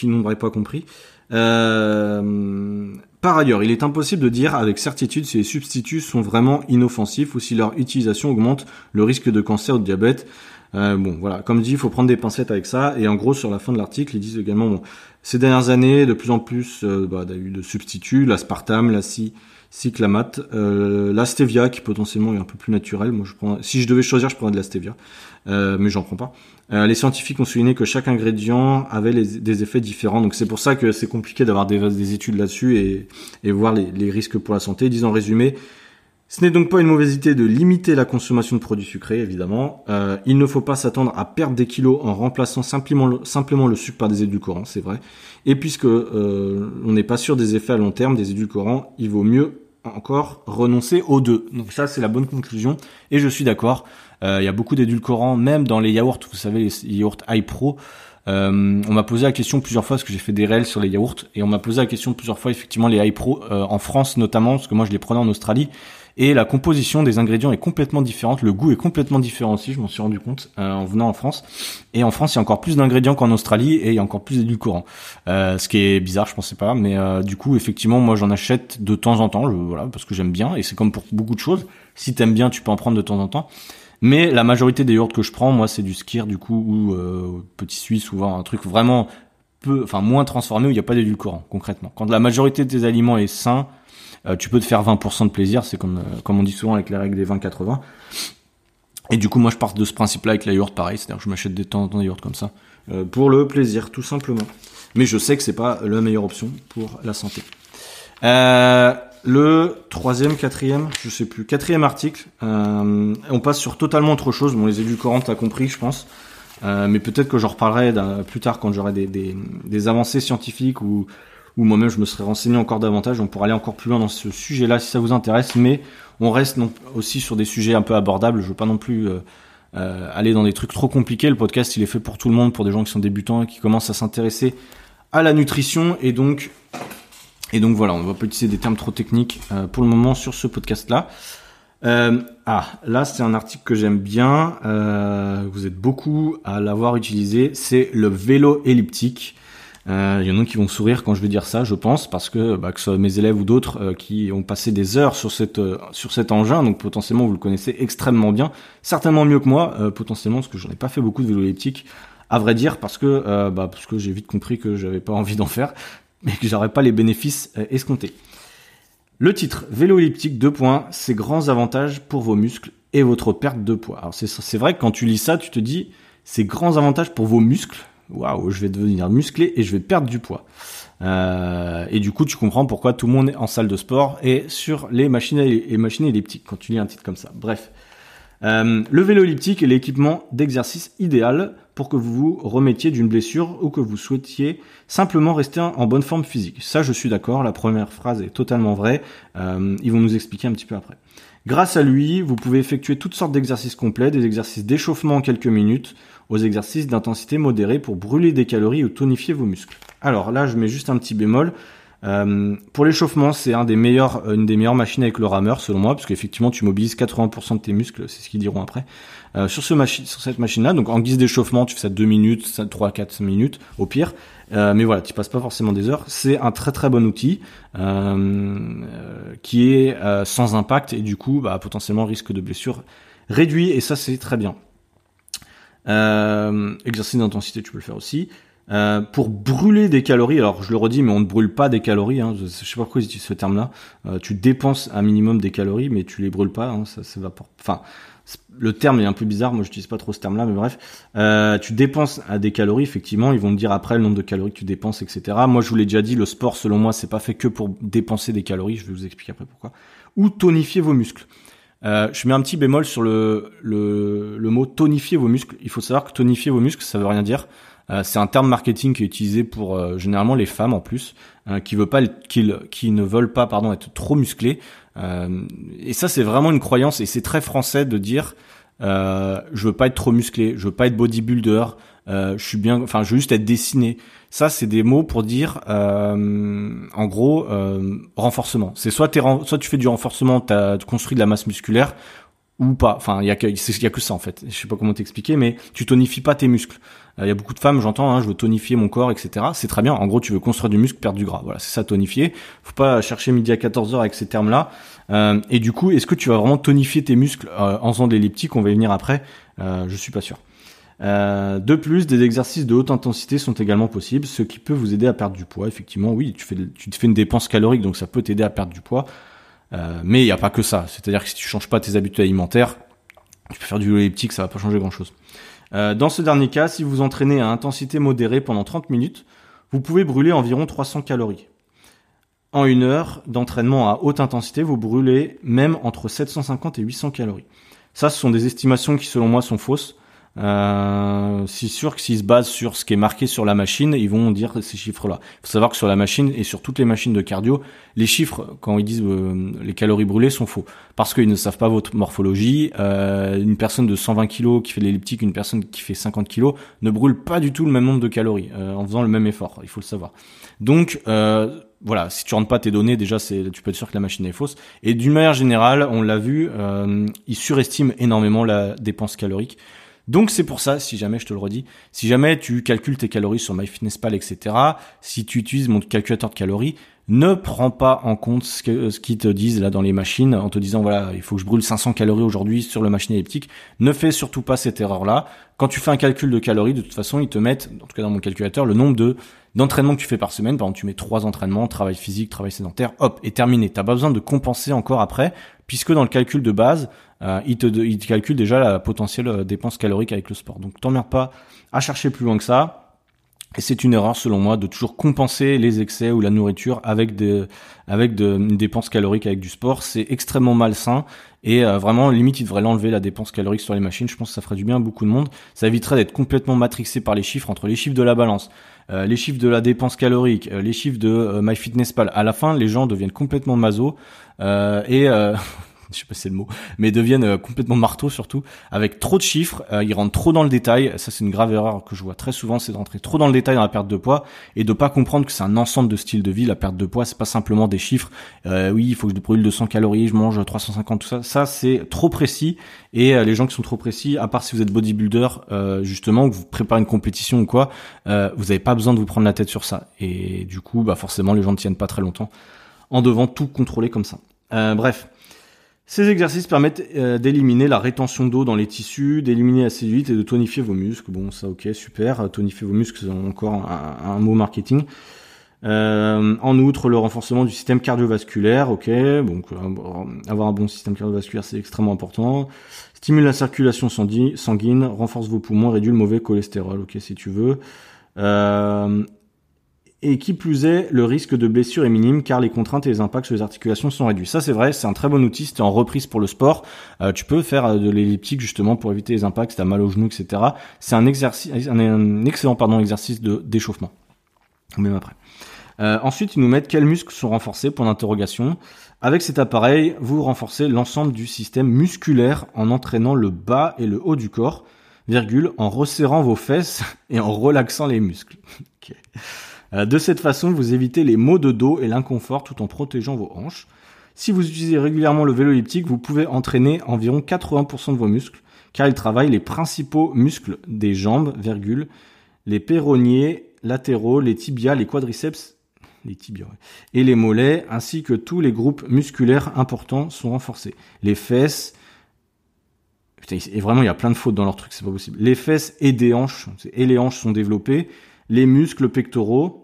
n'auraient pas compris. Euh, par ailleurs, il est impossible de dire avec certitude si les substituts sont vraiment inoffensifs ou si leur utilisation augmente le risque de cancer ou de diabète. Euh, bon, voilà, comme dit, il faut prendre des pincettes avec ça. Et en gros, sur la fin de l'article, ils disent également, bon, ces dernières années, de plus en plus, euh, bah, il y a eu de substituts, l'aspartame, la si cyclamate, euh, la stevia qui potentiellement est un peu plus naturelle. Moi, je prends, si je devais choisir, je prendrais de la stevia, euh, mais j'en prends pas. Euh, les scientifiques ont souligné que chaque ingrédient avait des effets différents. Donc c'est pour ça que c'est compliqué d'avoir des, études là-dessus et, et voir les, risques pour la santé. Disons en résumé, ce n'est donc pas une mauvaise idée de limiter la consommation de produits sucrés, évidemment. Euh, il ne faut pas s'attendre à perdre des kilos en remplaçant simplement le, simplement le sucre par des édulcorants, c'est vrai. Et puisque euh, on n'est pas sûr des effets à long terme des édulcorants, il vaut mieux encore renoncer aux deux. Donc ça, c'est la bonne conclusion. Et je suis d'accord. Euh, il y a beaucoup d'édulcorants, même dans les yaourts. Vous savez, les yaourts iPro. Euh, on m'a posé la question plusieurs fois parce que j'ai fait des réels sur les yaourts et on m'a posé la question plusieurs fois effectivement les iPro euh, en France notamment parce que moi je les prenais en Australie et la composition des ingrédients est complètement différente, le goût est complètement différent aussi, je m'en suis rendu compte euh, en venant en France. Et en France, il y a encore plus d'ingrédients qu'en Australie et il y a encore plus d'édulcorants. Euh, ce qui est bizarre, je pensais pas, mais euh, du coup, effectivement, moi j'en achète de temps en temps, voilà, parce que j'aime bien et c'est comme pour beaucoup de choses. Si t'aimes bien, tu peux en prendre de temps en temps. Mais la majorité des yaourts que je prends, moi, c'est du skir du coup ou euh, petit suisse ou un truc vraiment peu, enfin moins transformé où il n'y a pas d'édulcorant concrètement. Quand la majorité de tes aliments est sain, euh, tu peux te faire 20% de plaisir, c'est comme euh, comme on dit souvent avec les règles des 20-80. Et du coup, moi, je pars de ce principe-là avec la yaourt, pareil, c'est-à-dire que je m'achète des temps en temps des yaourts comme ça euh, pour le plaisir, tout simplement. Mais je sais que c'est pas la meilleure option pour la santé. Euh, le troisième, quatrième, je sais plus, quatrième article, euh, on passe sur totalement autre chose. Bon, les édulcorants, t'as compris, je pense. Euh, mais peut-être que j'en reparlerai plus tard quand j'aurai des, des, des, avancées scientifiques ou ou moi-même je me serais renseigné encore davantage. On pourrait aller encore plus loin dans ce sujet-là si ça vous intéresse, mais on reste aussi sur des sujets un peu abordables. Je veux pas non plus euh, euh, aller dans des trucs trop compliqués. Le podcast, il est fait pour tout le monde, pour des gens qui sont débutants et qui commencent à s'intéresser à la nutrition. Et donc, et donc voilà, on va pas utiliser des termes trop techniques euh, pour le moment sur ce podcast-là. Ah, là c'est un article que j'aime bien. Vous êtes beaucoup à l'avoir utilisé. C'est le vélo elliptique. Euh, il y en a qui vont sourire quand je vais dire ça, je pense, parce que, bah, que ce soit mes élèves ou d'autres euh, qui ont passé des heures sur cette euh, sur cet engin, donc potentiellement vous le connaissez extrêmement bien, certainement mieux que moi, potentiellement parce que j'en ai pas fait beaucoup de vélo elliptique, à vrai dire, parce que bah, parce que j'ai vite compris que j'avais pas envie d'en faire, mais que j'aurais pas les bénéfices escomptés. Le titre Vélo elliptique 2 points, ses grands avantages pour vos muscles et votre perte de poids. Alors c'est vrai que quand tu lis ça, tu te dis ces grands avantages pour vos muscles waouh, je vais devenir musclé et je vais perdre du poids. Euh, et du coup, tu comprends pourquoi tout le monde est en salle de sport et sur les machines machines elliptiques quand tu lis un titre comme ça. Bref, euh, le vélo elliptique est l'équipement d'exercice idéal pour que vous vous remettiez d'une blessure ou que vous souhaitiez simplement rester en bonne forme physique. Ça, je suis d'accord. La première phrase est totalement vraie. Euh, ils vont nous expliquer un petit peu après. Grâce à lui, vous pouvez effectuer toutes sortes d'exercices complets, des exercices d'échauffement en quelques minutes, aux exercices d'intensité modérée pour brûler des calories ou tonifier vos muscles. Alors là, je mets juste un petit bémol. Euh, pour l'échauffement, c'est un des meilleurs, une des meilleures machines avec le rameur selon moi, parce qu'effectivement tu mobilises 80% de tes muscles, c'est ce qu'ils diront après. Euh, sur ce machine, sur cette machine-là, donc en guise d'échauffement, tu fais ça 2 minutes, 3, 4 minutes au pire. Euh, mais voilà, tu passes pas forcément des heures. C'est un très très bon outil qui est sans impact et du coup, bah, potentiellement risque de blessure réduit et ça c'est très bien. Euh, exercice d'intensité, tu peux le faire aussi. Euh, pour brûler des calories, alors je le redis, mais on ne brûle pas des calories. Hein, je, sais pas pourquoi ils utilisent ce terme-là. Euh, tu dépenses un minimum des calories, mais tu les brûles pas. Hein, ça s'évapore. Enfin, le terme est un peu bizarre. Moi, j'utilise pas trop ce terme-là, mais bref, euh, tu dépenses à des calories. Effectivement, ils vont te dire après le nombre de calories que tu dépenses, etc. Moi, je vous l'ai déjà dit, le sport, selon moi, c'est pas fait que pour dépenser des calories. Je vais vous expliquer après pourquoi. Ou tonifier vos muscles. Euh, je mets un petit bémol sur le, le, le, mot tonifier vos muscles. Il faut savoir que tonifier vos muscles, ça veut rien dire. Euh, c'est un terme marketing qui est utilisé pour euh, généralement les femmes en plus, euh, qui ne veulent pas, pardon, être trop musclées. et ça, c'est vraiment une croyance et c'est très français de dire, je veux pas être trop musclé, je veux pas être bodybuilder, je suis bien, enfin, je veux juste être dessiné. Ça, c'est des mots pour dire, euh, en gros, euh, renforcement. C'est soit, tu fais du renforcement, tu as construit de la masse musculaire, ou pas. Enfin, il y a que, y a que ça en fait. Je sais pas comment t'expliquer, mais tu tonifies pas tes muscles. Il y a beaucoup de femmes, j'entends, hein, je veux tonifier mon corps, etc. C'est très bien. En gros, tu veux construire du muscle, perdre du gras. Voilà, c'est ça tonifier. Faut pas chercher midi à 14 heures avec ces termes-là. Euh, et du coup, est-ce que tu vas vraiment tonifier tes muscles en faisant de l'elliptique? On va y venir après. je suis pas sûr. Euh, de plus, des exercices de haute intensité sont également possibles, ce qui peut vous aider à perdre du poids. Effectivement, oui, tu fais, te fais une dépense calorique, donc ça peut t'aider à perdre du poids. Euh, mais il n'y a pas que ça. C'est-à-dire que si tu changes pas tes habitudes alimentaires, tu peux faire du elliptique, ça va pas changer grand-chose. Dans ce dernier cas, si vous entraînez à intensité modérée pendant 30 minutes, vous pouvez brûler environ 300 calories. En une heure d'entraînement à haute intensité, vous brûlez même entre 750 et 800 calories. Ça, ce sont des estimations qui, selon moi, sont fausses. Euh, c'est sûr que s'ils se basent sur ce qui est marqué sur la machine, ils vont dire ces chiffres-là. Il faut savoir que sur la machine et sur toutes les machines de cardio, les chiffres, quand ils disent euh, les calories brûlées, sont faux. Parce qu'ils ne savent pas votre morphologie. Euh, une personne de 120 kg qui fait l'elliptique, une personne qui fait 50 kg, ne brûle pas du tout le même nombre de calories euh, en faisant le même effort. Il faut le savoir. Donc, euh, voilà, si tu rentres pas tes données, déjà, c'est, tu peux être sûr que la machine est fausse. Et d'une manière générale, on l'a vu, euh, ils surestiment énormément la dépense calorique. Donc c'est pour ça, si jamais je te le redis, si jamais tu calcules tes calories sur MyFitnessPal, etc., si tu utilises mon calculateur de calories, ne prends pas en compte ce, que, ce qu'ils te disent là dans les machines en te disant voilà il faut que je brûle 500 calories aujourd'hui sur le machine elliptique. Ne fais surtout pas cette erreur là. Quand tu fais un calcul de calories, de toute façon ils te mettent, en tout cas dans mon calculateur, le nombre de d'entraînements que tu fais par semaine. Par exemple tu mets trois entraînements, travail physique, travail sédentaire, hop et terminé. T'as pas besoin de compenser encore après puisque dans le calcul de base euh, il, te, il te calcule déjà la potentielle euh, dépense calorique avec le sport. Donc t'emmerdes pas à chercher plus loin que ça. Et c'est une erreur selon moi de toujours compenser les excès ou la nourriture avec avec une dépense calorique avec du sport. C'est extrêmement malsain et euh, vraiment limite il devrait l'enlever la dépense calorique sur les machines. Je pense que ça ferait du bien à beaucoup de monde. Ça éviterait d'être complètement matrixé par les chiffres entre les chiffres de la balance, euh, les chiffres de la dépense calorique, les chiffres de MyFitnessPal. À la fin, les gens deviennent complètement maso et je sais pas si c'est le mot, mais deviennent euh, complètement marteaux surtout, avec trop de chiffres, euh, ils rentrent trop dans le détail, ça c'est une grave erreur que je vois très souvent, c'est d'entrer trop dans le détail dans la perte de poids et de pas comprendre que c'est un ensemble de styles de vie, la perte de poids, c'est pas simplement des chiffres, euh, oui, il faut que je brûle 200 calories, je mange 350, tout ça, ça c'est trop précis. Et les gens qui sont trop précis, à part si vous êtes bodybuilder, justement, que vous préparez une compétition ou quoi, vous avez pas besoin de vous prendre la tête sur ça. Et du coup, bah forcément les gens ne tiennent pas très longtemps en devant tout contrôler comme ça. bref, ces exercices permettent euh, d'éliminer la rétention d'eau dans les tissus, d'éliminer la cellulite et de tonifier vos muscles. Bon, ça ok, super. Tonifier vos muscles, c'est encore un, mot marketing. Euh, en outre, le renforcement du système cardiovasculaire, ok. Donc, euh, avoir un bon système cardiovasculaire, c'est extrêmement important. Stimule la circulation sanguine, renforce vos poumons, réduit le mauvais cholestérol, ok, si tu veux. Euh, et qui plus est, le risque de blessure est minime car les contraintes et les impacts sur les articulations sont réduits. Ça c'est vrai, c'est un très bon outil, tu en reprise pour le sport, euh, tu peux faire euh, de l'elliptique justement pour éviter les impacts, si t'as mal au genou, etc. C'est un un, excellent pardon exercice de d'échauffement. Même après. Euh, ensuite, ils nous mettent quels muscles sont renforcés pour l'interrogation. Avec cet appareil, vous renforcez l'ensemble du système musculaire en entraînant le bas et le haut du corps, virgule, en resserrant vos fesses et en relaxant les muscles. de cette façon, vous évitez les maux de dos et l'inconfort tout en protégeant vos hanches. Si vous utilisez régulièrement le vélo elliptique, vous pouvez entraîner environ 80% de vos muscles, car il travaille les principaux muscles des jambes, les péronniers latéraux, les tibias, les quadriceps, les tibias, et les mollets, ainsi que tous les groupes musculaires importants sont renforcés. Les fesses, et vraiment il y a plein de fautes dans leur truc, c'est pas possible. Les fesses et des hanches, et les hanches sont développées, les muscles pectoraux,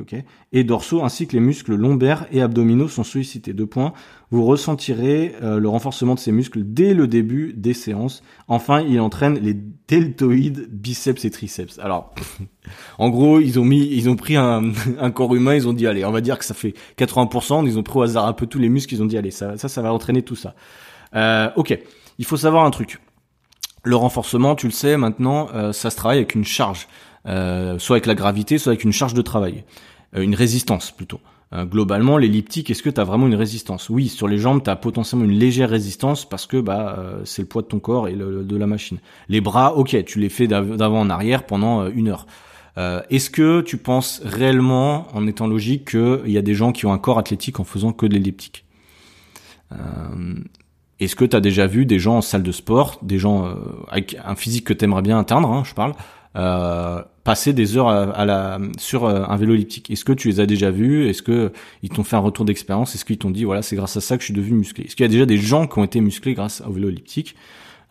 ok. Et dorsaux ainsi que les muscles lombaires et abdominaux sont sollicités. Deux points. Vous ressentirez euh, le renforcement de ces muscles dès le début des séances. Enfin, il entraîne les deltoïdes, biceps et triceps. Alors, en gros, ils ont mis, ils ont pris un, corps humain, ils ont dit allez, on va dire que ça fait 80%. Ils ont pris au hasard un peu tous les muscles, ils ont dit allez, ça, ça, ça va entraîner tout ça. Euh, ok. Il faut savoir un truc. Le renforcement, tu le sais maintenant, euh, ça se travaille avec une charge. Euh, soit avec la gravité, soit avec une charge de travail, euh, une résistance plutôt. Euh, globalement, l'elliptique, est-ce que tu as vraiment une résistance? Oui, sur les jambes, tu as potentiellement une légère résistance parce que bah c'est le poids de ton corps et le, de la machine. Les bras, ok, tu les fais d'avant en arrière pendant une heure. Est-ce que tu penses réellement, en étant logique, qu'il y a des gens qui ont un corps athlétique en faisant que de l'elliptique? Est-ce que tu déjà vu des gens en salle de sport, des gens avec un physique que tu aimerais bien atteindre, hein, je parle, euh, passer des heures sur euh, un vélo elliptique. Est-ce que tu les as déjà vus Est-ce que ils t'ont fait un retour d'expérience? Est-ce qu'ils t'ont dit voilà c'est grâce à ça que je suis devenu musclé? Est-ce qu'il y a déjà des gens qui ont été musclés grâce au vélo elliptique?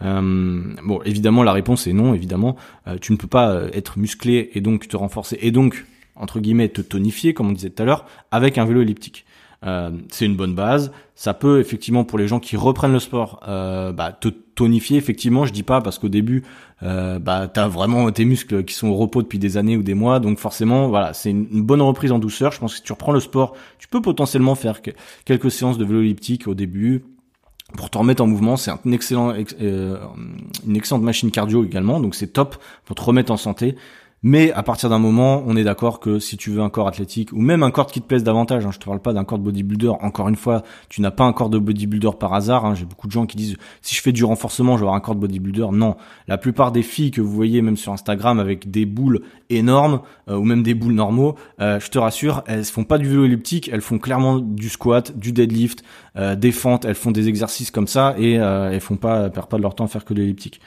Euh, bon, évidemment, la réponse est non. Évidemment, euh, tu ne peux pas être musclé et donc te renforcer et donc entre guillemets te tonifier, comme on disait tout à l'heure, avec un vélo elliptique. Euh, c'est une bonne base. Ça peut effectivement pour les gens qui reprennent le sport, euh, bah, te tonifier. Effectivement, je dis pas parce qu'au début, euh, bah, t'as vraiment tes muscles qui sont au repos depuis des années ou des mois, donc forcément, voilà, c'est une bonne reprise en douceur. Je pense que si tu reprends le sport, tu peux potentiellement faire quelques séances de vélo elliptique au début, pour te remettre en mouvement. C'est un excellent, euh, une excellente machine cardio également, donc c'est top pour te remettre en santé. Mais à partir d'un moment, on est d'accord que si tu veux un corps athlétique ou même un corps qui te plaise davantage, hein, je te parle pas d'un corps de bodybuilder. Encore une fois, tu n'as pas un corps de bodybuilder par hasard. Hein. J'ai beaucoup de gens qui disent si je fais du renforcement, je vais avoir un corps de bodybuilder. Non, la plupart des filles que vous voyez même sur Instagram avec des boules énormes euh, ou même des boules normaux, euh, je te rassure, elles font pas du vélo elliptique, elles font clairement du squat, du deadlift, euh, des fentes, elles font des exercices comme ça et elles font pas perdent pas de leur temps à faire que de l'elliptique.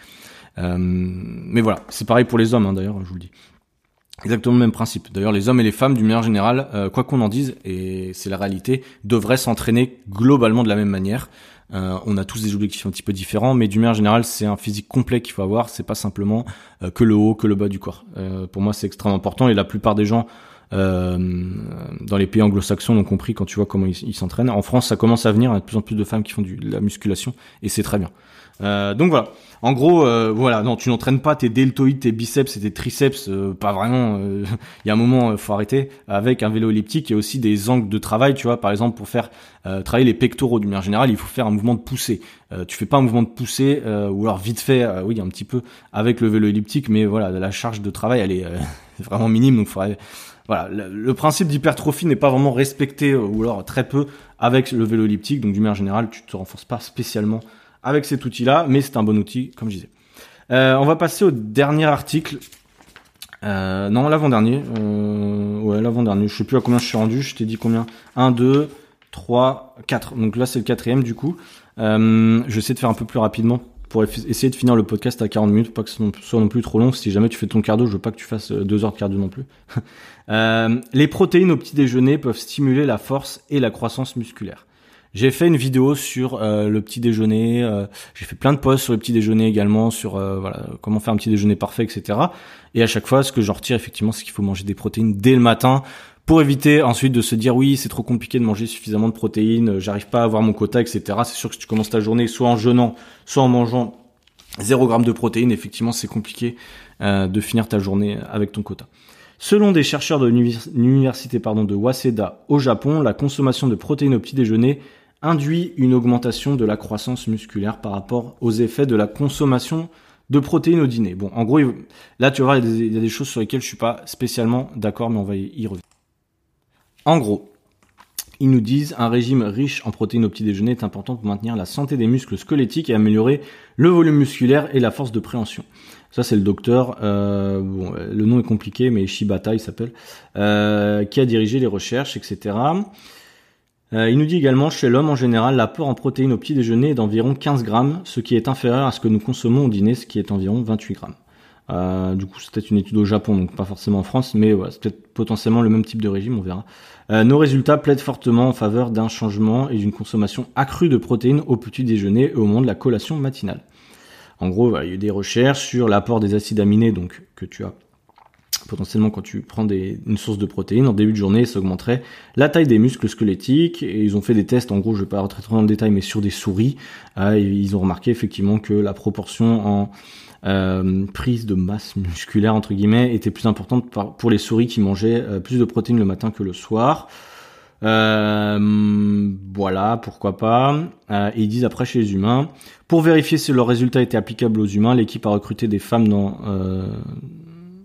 Euh, mais voilà, c'est pareil pour les hommes hein, d'ailleurs, je vous le dis. Exactement le même principe. D'ailleurs, les hommes et les femmes, du manière générale, euh, quoi qu'on en dise, et c'est la réalité, devraient s'entraîner globalement de la même manière. Euh, on a tous des objectifs un petit peu différents, mais du manière générale, c'est un physique complet qu'il faut avoir. C'est pas simplement que le haut, que le bas du corps. pour moi, c'est extrêmement important, et la plupart des gens dans les pays anglo-saxons l'ont compris quand tu vois comment ils s'entraînent. En France, ça commence à venir. Il y a de plus en plus de femmes qui font du, de la musculation, et c'est très bien. Euh, donc voilà. En gros, euh, voilà, non, tu n'entraînes pas tes deltoïdes, tes biceps et tes triceps, euh, pas vraiment. Il y a un moment, faut arrêter. Avec un vélo elliptique, il y a aussi des angles de travail, tu vois. Par exemple, pour faire travailler les pectoraux d'une manière générale, il faut faire un mouvement de poussée. tu fais pas un mouvement de poussée, ou alors vite fait, oui, un petit peu avec le vélo elliptique, mais voilà, la charge de travail, elle est vraiment minime, donc faudrait voilà, le, principe d'hypertrophie n'est pas vraiment respecté ou alors très peu avec le vélo elliptique. Donc, d'une manière générale, tu te renforces pas spécialement avec cet outil-là, mais c'est un bon outil, comme je disais. Euh, on va passer au dernier article. Euh, non, l'avant-dernier. Euh, ouais, l'avant-dernier. Je sais plus à combien je suis rendu. Je t'ai dit combien? 1, 2, 3, 4. Donc là, c'est le quatrième du coup. Je vais essayer de faire un peu plus rapidement pour essayer de finir le podcast à 40 minutes, pas que ce soit non plus trop long. Si jamais tu fais ton cardio, je veux pas que tu fasses deux heures de cardio non plus. les protéines au petit déjeuner peuvent stimuler la force et la croissance musculaire. J'ai fait une vidéo sur euh, le petit déjeuner. Euh, j'ai fait plein de posts sur le petit déjeuner également, sur euh, voilà comment faire un petit déjeuner parfait, etc. Et à chaque fois, ce que j'en retire effectivement, c'est qu'il faut manger des protéines dès le matin pour éviter ensuite de se dire oui c'est trop compliqué de manger suffisamment de protéines, j'arrive pas à avoir mon quota, etc. C'est sûr que si tu commences ta journée soit en jeûnant, soit en mangeant 0 g de protéines, effectivement c'est compliqué de finir ta journée avec ton quota. Selon des chercheurs de l'université de Waseda au Japon, la consommation de protéines au petit déjeuner induit une augmentation de la croissance musculaire par rapport aux effets de la consommation de protéines au dîner. Bon, en gros, là, tu voir, il y, a des, choses sur lesquelles je suis pas spécialement d'accord, mais on va y revenir. En gros, ils nous disent un régime riche en protéines au petit déjeuner est important pour maintenir la santé des muscles squelettiques et améliorer le volume musculaire et la force de préhension. Ça c'est le docteur, euh, bon, le nom est compliqué, mais Shibata il s'appelle, euh, qui a dirigé les recherches, etc. Euh, il nous dit également, chez l'homme en général, l'apport en protéines au petit déjeuner est d'environ 15 grammes, ce qui est inférieur à ce que nous consommons au dîner, ce qui est environ 28 grammes. Euh, du coup, c'est peut-être une étude au Japon, donc pas forcément en France, mais voilà, c'est peut-être potentiellement le même type de régime, on verra. Euh, nos résultats plaident fortement en faveur d'un changement et d'une consommation accrue de protéines au petit déjeuner et au moment de la collation matinale. En gros, il y a eu des recherches sur l'apport des acides aminés, donc que tu as potentiellement quand tu prends une source de protéines en début de journée, ça augmenterait la taille des muscles squelettiques. Et ils ont fait des tests, en gros, je vais pas rentrer trop dans le détail, mais sur des souris. Euh, ils ont remarqué effectivement que la proportion en euh, prise de masse musculaire entre guillemets était plus importante pour les souris qui mangeaient euh, plus de protéines le matin que le soir. Euh, voilà, pourquoi pas. Ils disent après chez les humains, pour vérifier si leur résultat était applicable aux humains, l'équipe a recruté des femmes dans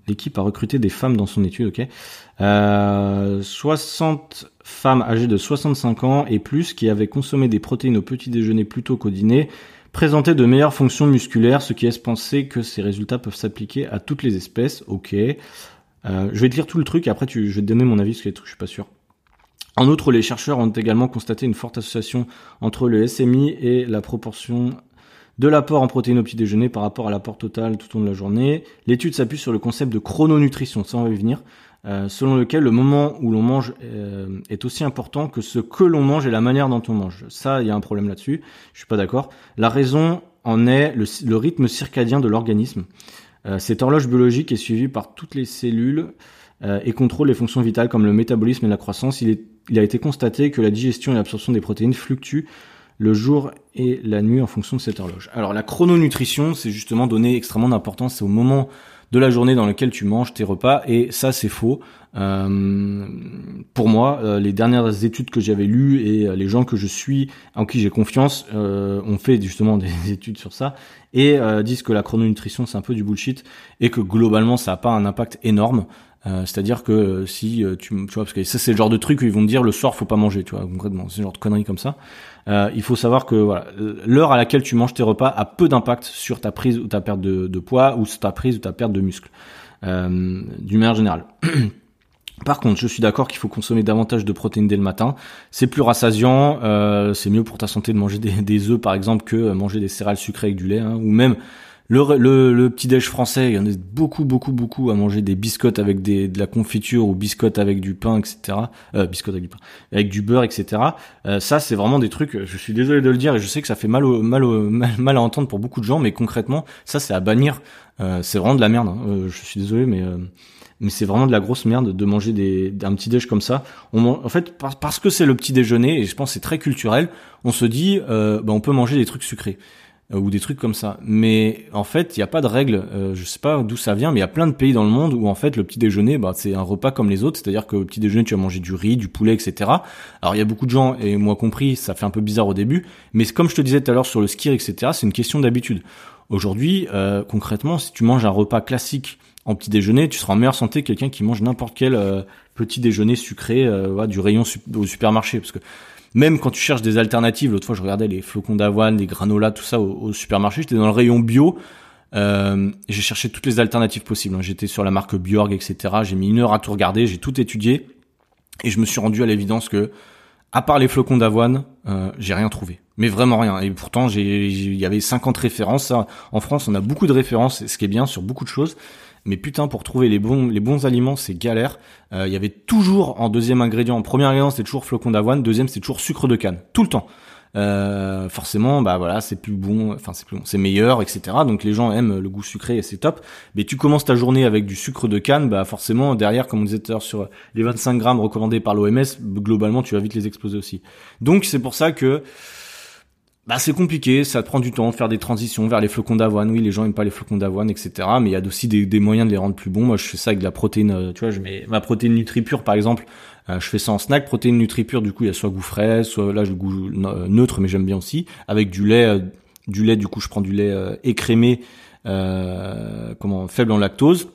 l'équipe a recruté des femmes dans son étude, ok. 60 femmes âgées de 65 ans et plus qui avaient consommé des protéines au petit déjeuner plutôt qu'au dîner présentaient de meilleures fonctions musculaires, ce qui laisse penser que ces résultats peuvent s'appliquer à toutes les espèces, ok. Euh, je vais te lire tout le truc, après tu, je vais te donner mon avis sur les trucs, je suis pas sûr. En outre, les chercheurs ont également constaté une forte association entre le SMI et la proportion de l'apport en protéines au petit déjeuner par rapport à l'apport total tout au long de la journée. L'étude s'appuie sur le concept de chrononutrition, ça on va y venir, euh, selon lequel le moment où l'on mange euh, est aussi important que ce que l'on mange et la manière dont on mange. Ça, il y a un problème là-dessus, je suis pas d'accord. La raison en est le, rythme circadien de l'organisme. Euh, cette horloge biologique est suivie par toutes les cellules et contrôle les fonctions vitales comme le métabolisme et la croissance. Il a été constaté que la digestion et l'absorption des protéines fluctuent le jour et la nuit en fonction de cette horloge. Alors la chrononutrition, c'est justement donner extrêmement d'importance au moment de la journée dans lequel tu manges tes repas et ça c'est faux. Euh, pour moi, euh, les dernières études que j'avais lues et euh, les gens que je suis, en qui j'ai confiance, ont fait justement des études sur ça et disent que la chrononutrition c'est un peu du bullshit et que globalement ça n'a pas un impact énorme. C'est-à-dire que si tu, tu vois, parce que ça c'est le genre de truc où ils vont te dire le soir faut pas manger, tu vois, concrètement, c'est le genre de conneries comme ça. il faut savoir que voilà, l'heure à laquelle tu manges tes repas a peu d'impact sur ta prise ou ta perte de, de, poids ou sur ta prise ou ta perte de muscle, euh, d'une manière générale. Par contre, je suis d'accord qu'il faut consommer davantage de protéines dès le matin. C'est plus rassasiant, euh, c'est mieux pour ta santé de manger des, des œufs par exemple que manger des céréales sucrées avec du lait, hein, ou même le, le, le petit déj français. Il y en a beaucoup, beaucoup, beaucoup à manger des biscottes avec des, de la confiture ou biscottes avec du pain, etc. Euh, biscottes avec du pain, avec du beurre, etc. Euh, ça, c'est vraiment des trucs. Je suis désolé de le dire et je sais que ça fait mal, au, mal, au, mal, à entendre pour beaucoup de gens, mais concrètement, ça, c'est à bannir. Euh, c'est vraiment de la merde. Hein. Euh, je suis désolé, mais euh, mais c'est vraiment de la grosse merde de manger des, un petit déj comme ça. On, en fait, parce que c'est le petit déjeuner, et je pense c'est très culturel, on se dit, euh, bah, on peut manger des trucs sucrés ou des trucs comme ça. Mais en fait, il n'y a pas de règle. Euh, je sais pas d'où ça vient, mais il y a plein de pays dans le monde où en fait le petit déjeuner, bah, c'est un repas comme les autres. C'est-à-dire que au petit déjeuner, tu vas manger du riz, du poulet, etc. Alors il y a beaucoup de gens, et moi compris, ça fait un peu bizarre au début. Mais comme je te disais tout à l'heure sur le ski, etc., c'est une question d'habitude. Aujourd'hui, euh, concrètement, si tu manges un repas classique en petit déjeuner, tu seras en meilleure santé que quelqu'un qui mange n'importe quel euh, petit déjeuner sucré euh, du rayon au supermarché. Parce que même quand tu cherches des alternatives, l'autre fois je regardais les flocons d'avoine, les granolas, tout ça au, supermarché, j'étais dans le rayon bio. Euh, j'ai cherché toutes les alternatives possibles. Hein. J'étais sur la marque Bjorg, etc. J'ai mis une heure à tout regarder, j'ai tout étudié et je me suis rendu à l'évidence que, à part les flocons d'avoine, euh, j'ai rien trouvé. Mais vraiment rien. Et pourtant, il y avait 50 références. En France, on a beaucoup de références, ce qui est bien sur beaucoup de choses. Mais putain, pour trouver les bons, les bons aliments, c'est galère. Euh, il y avait toujours en deuxième ingrédient, en premier ingrédient, c'était toujours flocon d'avoine. Deuxième, c'est toujours sucre de canne, tout le temps. Euh, forcément, bah voilà, c'est plus bon, enfin c'est plus bon, c'est meilleur, etc. Donc les gens aiment le goût sucré et c'est top. Mais tu commences ta journée avec du sucre de canne, bah forcément derrière, comme on disait tout à l'heure sur les 25 grammes recommandés par l'OMS, globalement tu vas vite les exploser aussi. Donc c'est pour ça que bah c'est compliqué, ça te prend du temps faire des transitions vers les flocons d'avoine. Oui, les gens aiment pas les flocons d'avoine, etc. Mais il y a aussi des, moyens de les rendre plus bons. Moi, je fais ça avec de la protéine. Euh, tu vois, je mets ma protéine NutriPure, par exemple. Euh, je fais ça en snack. Protéine NutriPure, du coup, il y a soit goût frais, soit là, le goût euh, neutre, mais j'aime bien aussi. Avec du lait, du lait, du coup, je prends du lait écrémé, comment, faible en lactose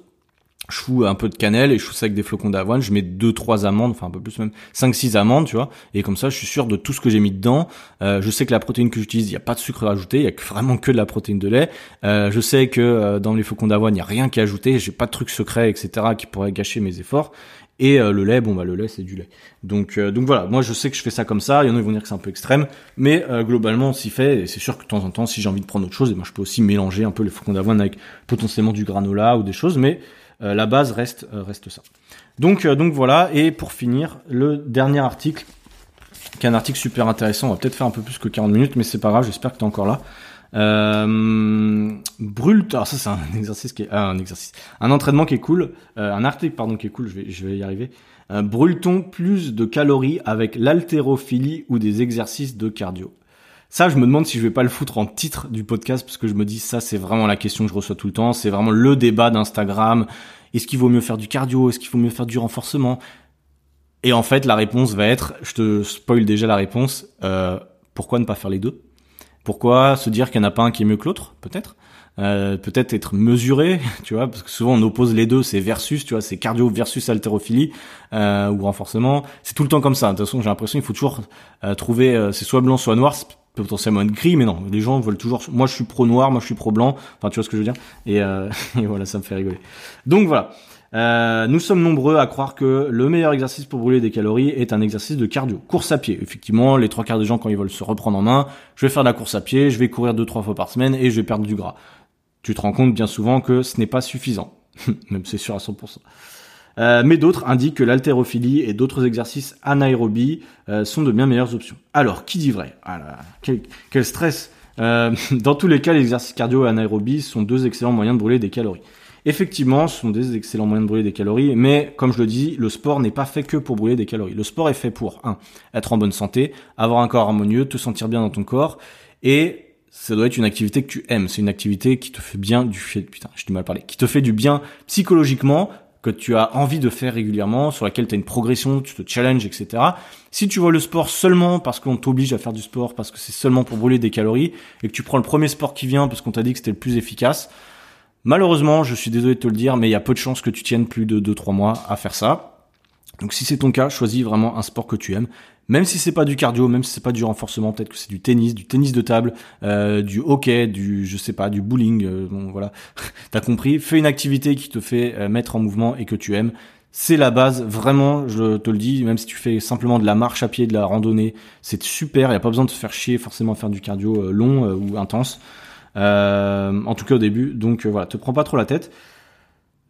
je fous un peu de cannelle et je fous ça avec des flocons d'avoine, je mets deux trois amandes, enfin un peu plus même, 5 6 amandes, tu vois, et comme ça je suis sûr de tout ce que j'ai mis dedans. Euh, je sais que la protéine que j'utilise, il y a pas de sucre ajouté, il y a vraiment que de la protéine de lait. Euh, je sais que euh, dans les flocons d'avoine, il y a rien qui est ajouté, j'ai pas de trucs secrets, etc. qui pourraient gâcher mes efforts. Et le lait, bon bah le lait c'est du lait. Donc donc voilà, moi je sais que je fais ça comme ça. Il y en a qui vont dire que c'est un peu extrême, mais globalement on s'y fait. Et c'est sûr que de temps en temps, si j'ai envie de prendre autre chose, et je peux aussi mélanger un peu les flocons d'avoine avec potentiellement du granola ou des choses, mais euh, la base reste, euh, reste ça. Donc, euh, donc voilà, et pour finir, le dernier article, qui est un article super intéressant, on va peut-être faire un peu plus que 40 minutes, mais c'est pas grave, j'espère que tu es encore là. Euh, brûle, alors ça c'est un exercice qui est, un exercice, un entraînement qui est cool, un article pardon qui est cool, je vais, je vais y arriver. Brûle-t-on plus de calories avec l'haltérophilie ou des exercices de cardio? Ça, je me demande si je vais pas le foutre en titre du podcast parce que je me dis ça, c'est vraiment la question que je reçois tout le temps. C'est vraiment le débat d'Instagram. Est-ce qu'il vaut mieux faire du cardio? Est-ce qu'il faut mieux faire du renforcement? Et en fait, la réponse va être, je te spoil déjà la réponse. Euh, pourquoi ne pas faire les deux? Pourquoi se dire qu'il n'y en a pas un qui est mieux que l'autre? Peut-être. Euh, peut-être être mesuré, tu vois, parce que souvent on oppose les deux, c'est versus, tu vois, c'est cardio versus haltérophilie euh, ou renforcement. C'est tout le temps comme ça. De toute façon, j'ai l'impression qu'il faut toujours euh, trouver, euh, c'est soit blanc, soit noir potentiellement être gris, mais non, les gens veulent toujours. Moi, je suis pro noir, moi, je suis pro blanc. Enfin, tu vois ce que je veux dire? Et, euh, voilà, ça me fait rigoler. Donc voilà. Euh, nous sommes nombreux à croire que le meilleur exercice pour brûler des calories est un exercice de cardio, course à pied. Effectivement, les trois quarts des gens quand ils veulent se reprendre en main, je vais faire de la course à pied, je vais courir deux trois fois par semaine et je vais perdre du gras. Tu te rends compte bien souvent que ce n'est pas suffisant, même c'est sûr à 100%. Euh, mais d'autres indiquent que l'haltérophilie et d'autres exercices anaérobies euh, sont de bien meilleures options. Alors, qui dit vrai? Ah quel, stress euh, Dans tous les cas, les exercices cardio et anaérobies sont deux excellents moyens de brûler des calories. Effectivement, ce sont des excellents moyens de brûler des calories, mais comme je le dis, le sport n'est pas fait que pour brûler des calories. Le sport est fait pour, un, être en bonne santé, avoir un corps harmonieux, te sentir bien dans ton corps, et ça doit être une activité que tu aimes. C'est une activité qui te fait bien du putain, j'ai du mal à parler, qui te fait du bien psychologiquement, que tu as envie de faire régulièrement, sur laquelle tu une progression, tu te challenges, etc. Si tu vois le sport seulement parce qu'on t'oblige à faire du sport, parce que c'est seulement pour brûler des calories, et que tu prends le premier sport qui vient parce qu'on t'a dit que c'était le plus efficace, malheureusement, je suis désolé de te le dire, mais il y a peu de chances que tu tiennes plus de 2-3 mois à faire ça. Donc si c'est ton cas, choisis vraiment un sport que tu aimes. Même si c'est pas du cardio, même si c'est pas du renforcement, peut-être que c'est du tennis, du tennis de table, euh, du hockey, du je sais pas, du bowling. Euh, bon voilà, t'as compris. Fais une activité qui te fait euh, mettre en mouvement et que tu aimes. C'est la base, vraiment, je te le dis, même si tu fais simplement de la marche à pied, de la randonnée, c'est super, il a pas besoin de te faire chier forcément à faire du cardio long ou intense. en tout cas au début, donc voilà, te prends pas trop la tête.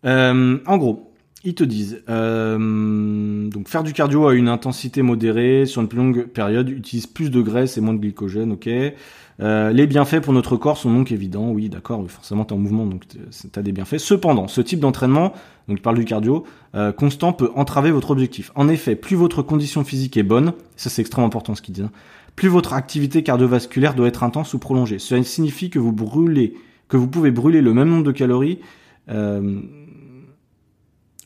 en gros, ils te disent euh, donc faire du cardio à une intensité modérée sur une plus longue période utilise plus de graisse et moins de glycogène, ok. Euh, les bienfaits pour notre corps sont donc évidents, oui, d'accord, forcément tu es en mouvement, donc tu as des bienfaits. Cependant, ce type d'entraînement, donc je parle du cardio, euh, constant peut entraver votre objectif. En effet, plus votre condition physique est bonne, ça c'est extrêmement important ce qu'ils disent, hein, plus votre activité cardiovasculaire doit être intense ou prolongée. Cela signifie que vous brûlez, que vous pouvez brûler le même nombre de calories. Euh,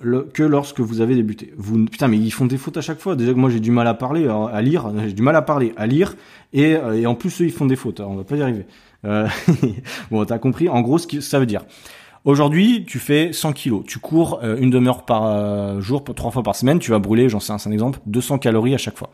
que lorsque vous avez débuté. Vous, putain, mais ils font des fautes à chaque fois. Déjà que moi j'ai du mal à parler, euh, à, lire, j'ai du mal à parler, à lire, et, euh, et en plus eux ils font des fautes. Alors, on va pas y arriver. Euh, bon, t'as compris. En gros, ce que ça veut dire. Aujourd'hui, tu fais 100 kilos, tu cours une demi-heure par jour, trois fois par semaine, tu vas brûler, j'en sais un, un exemple, 200 calories à chaque fois.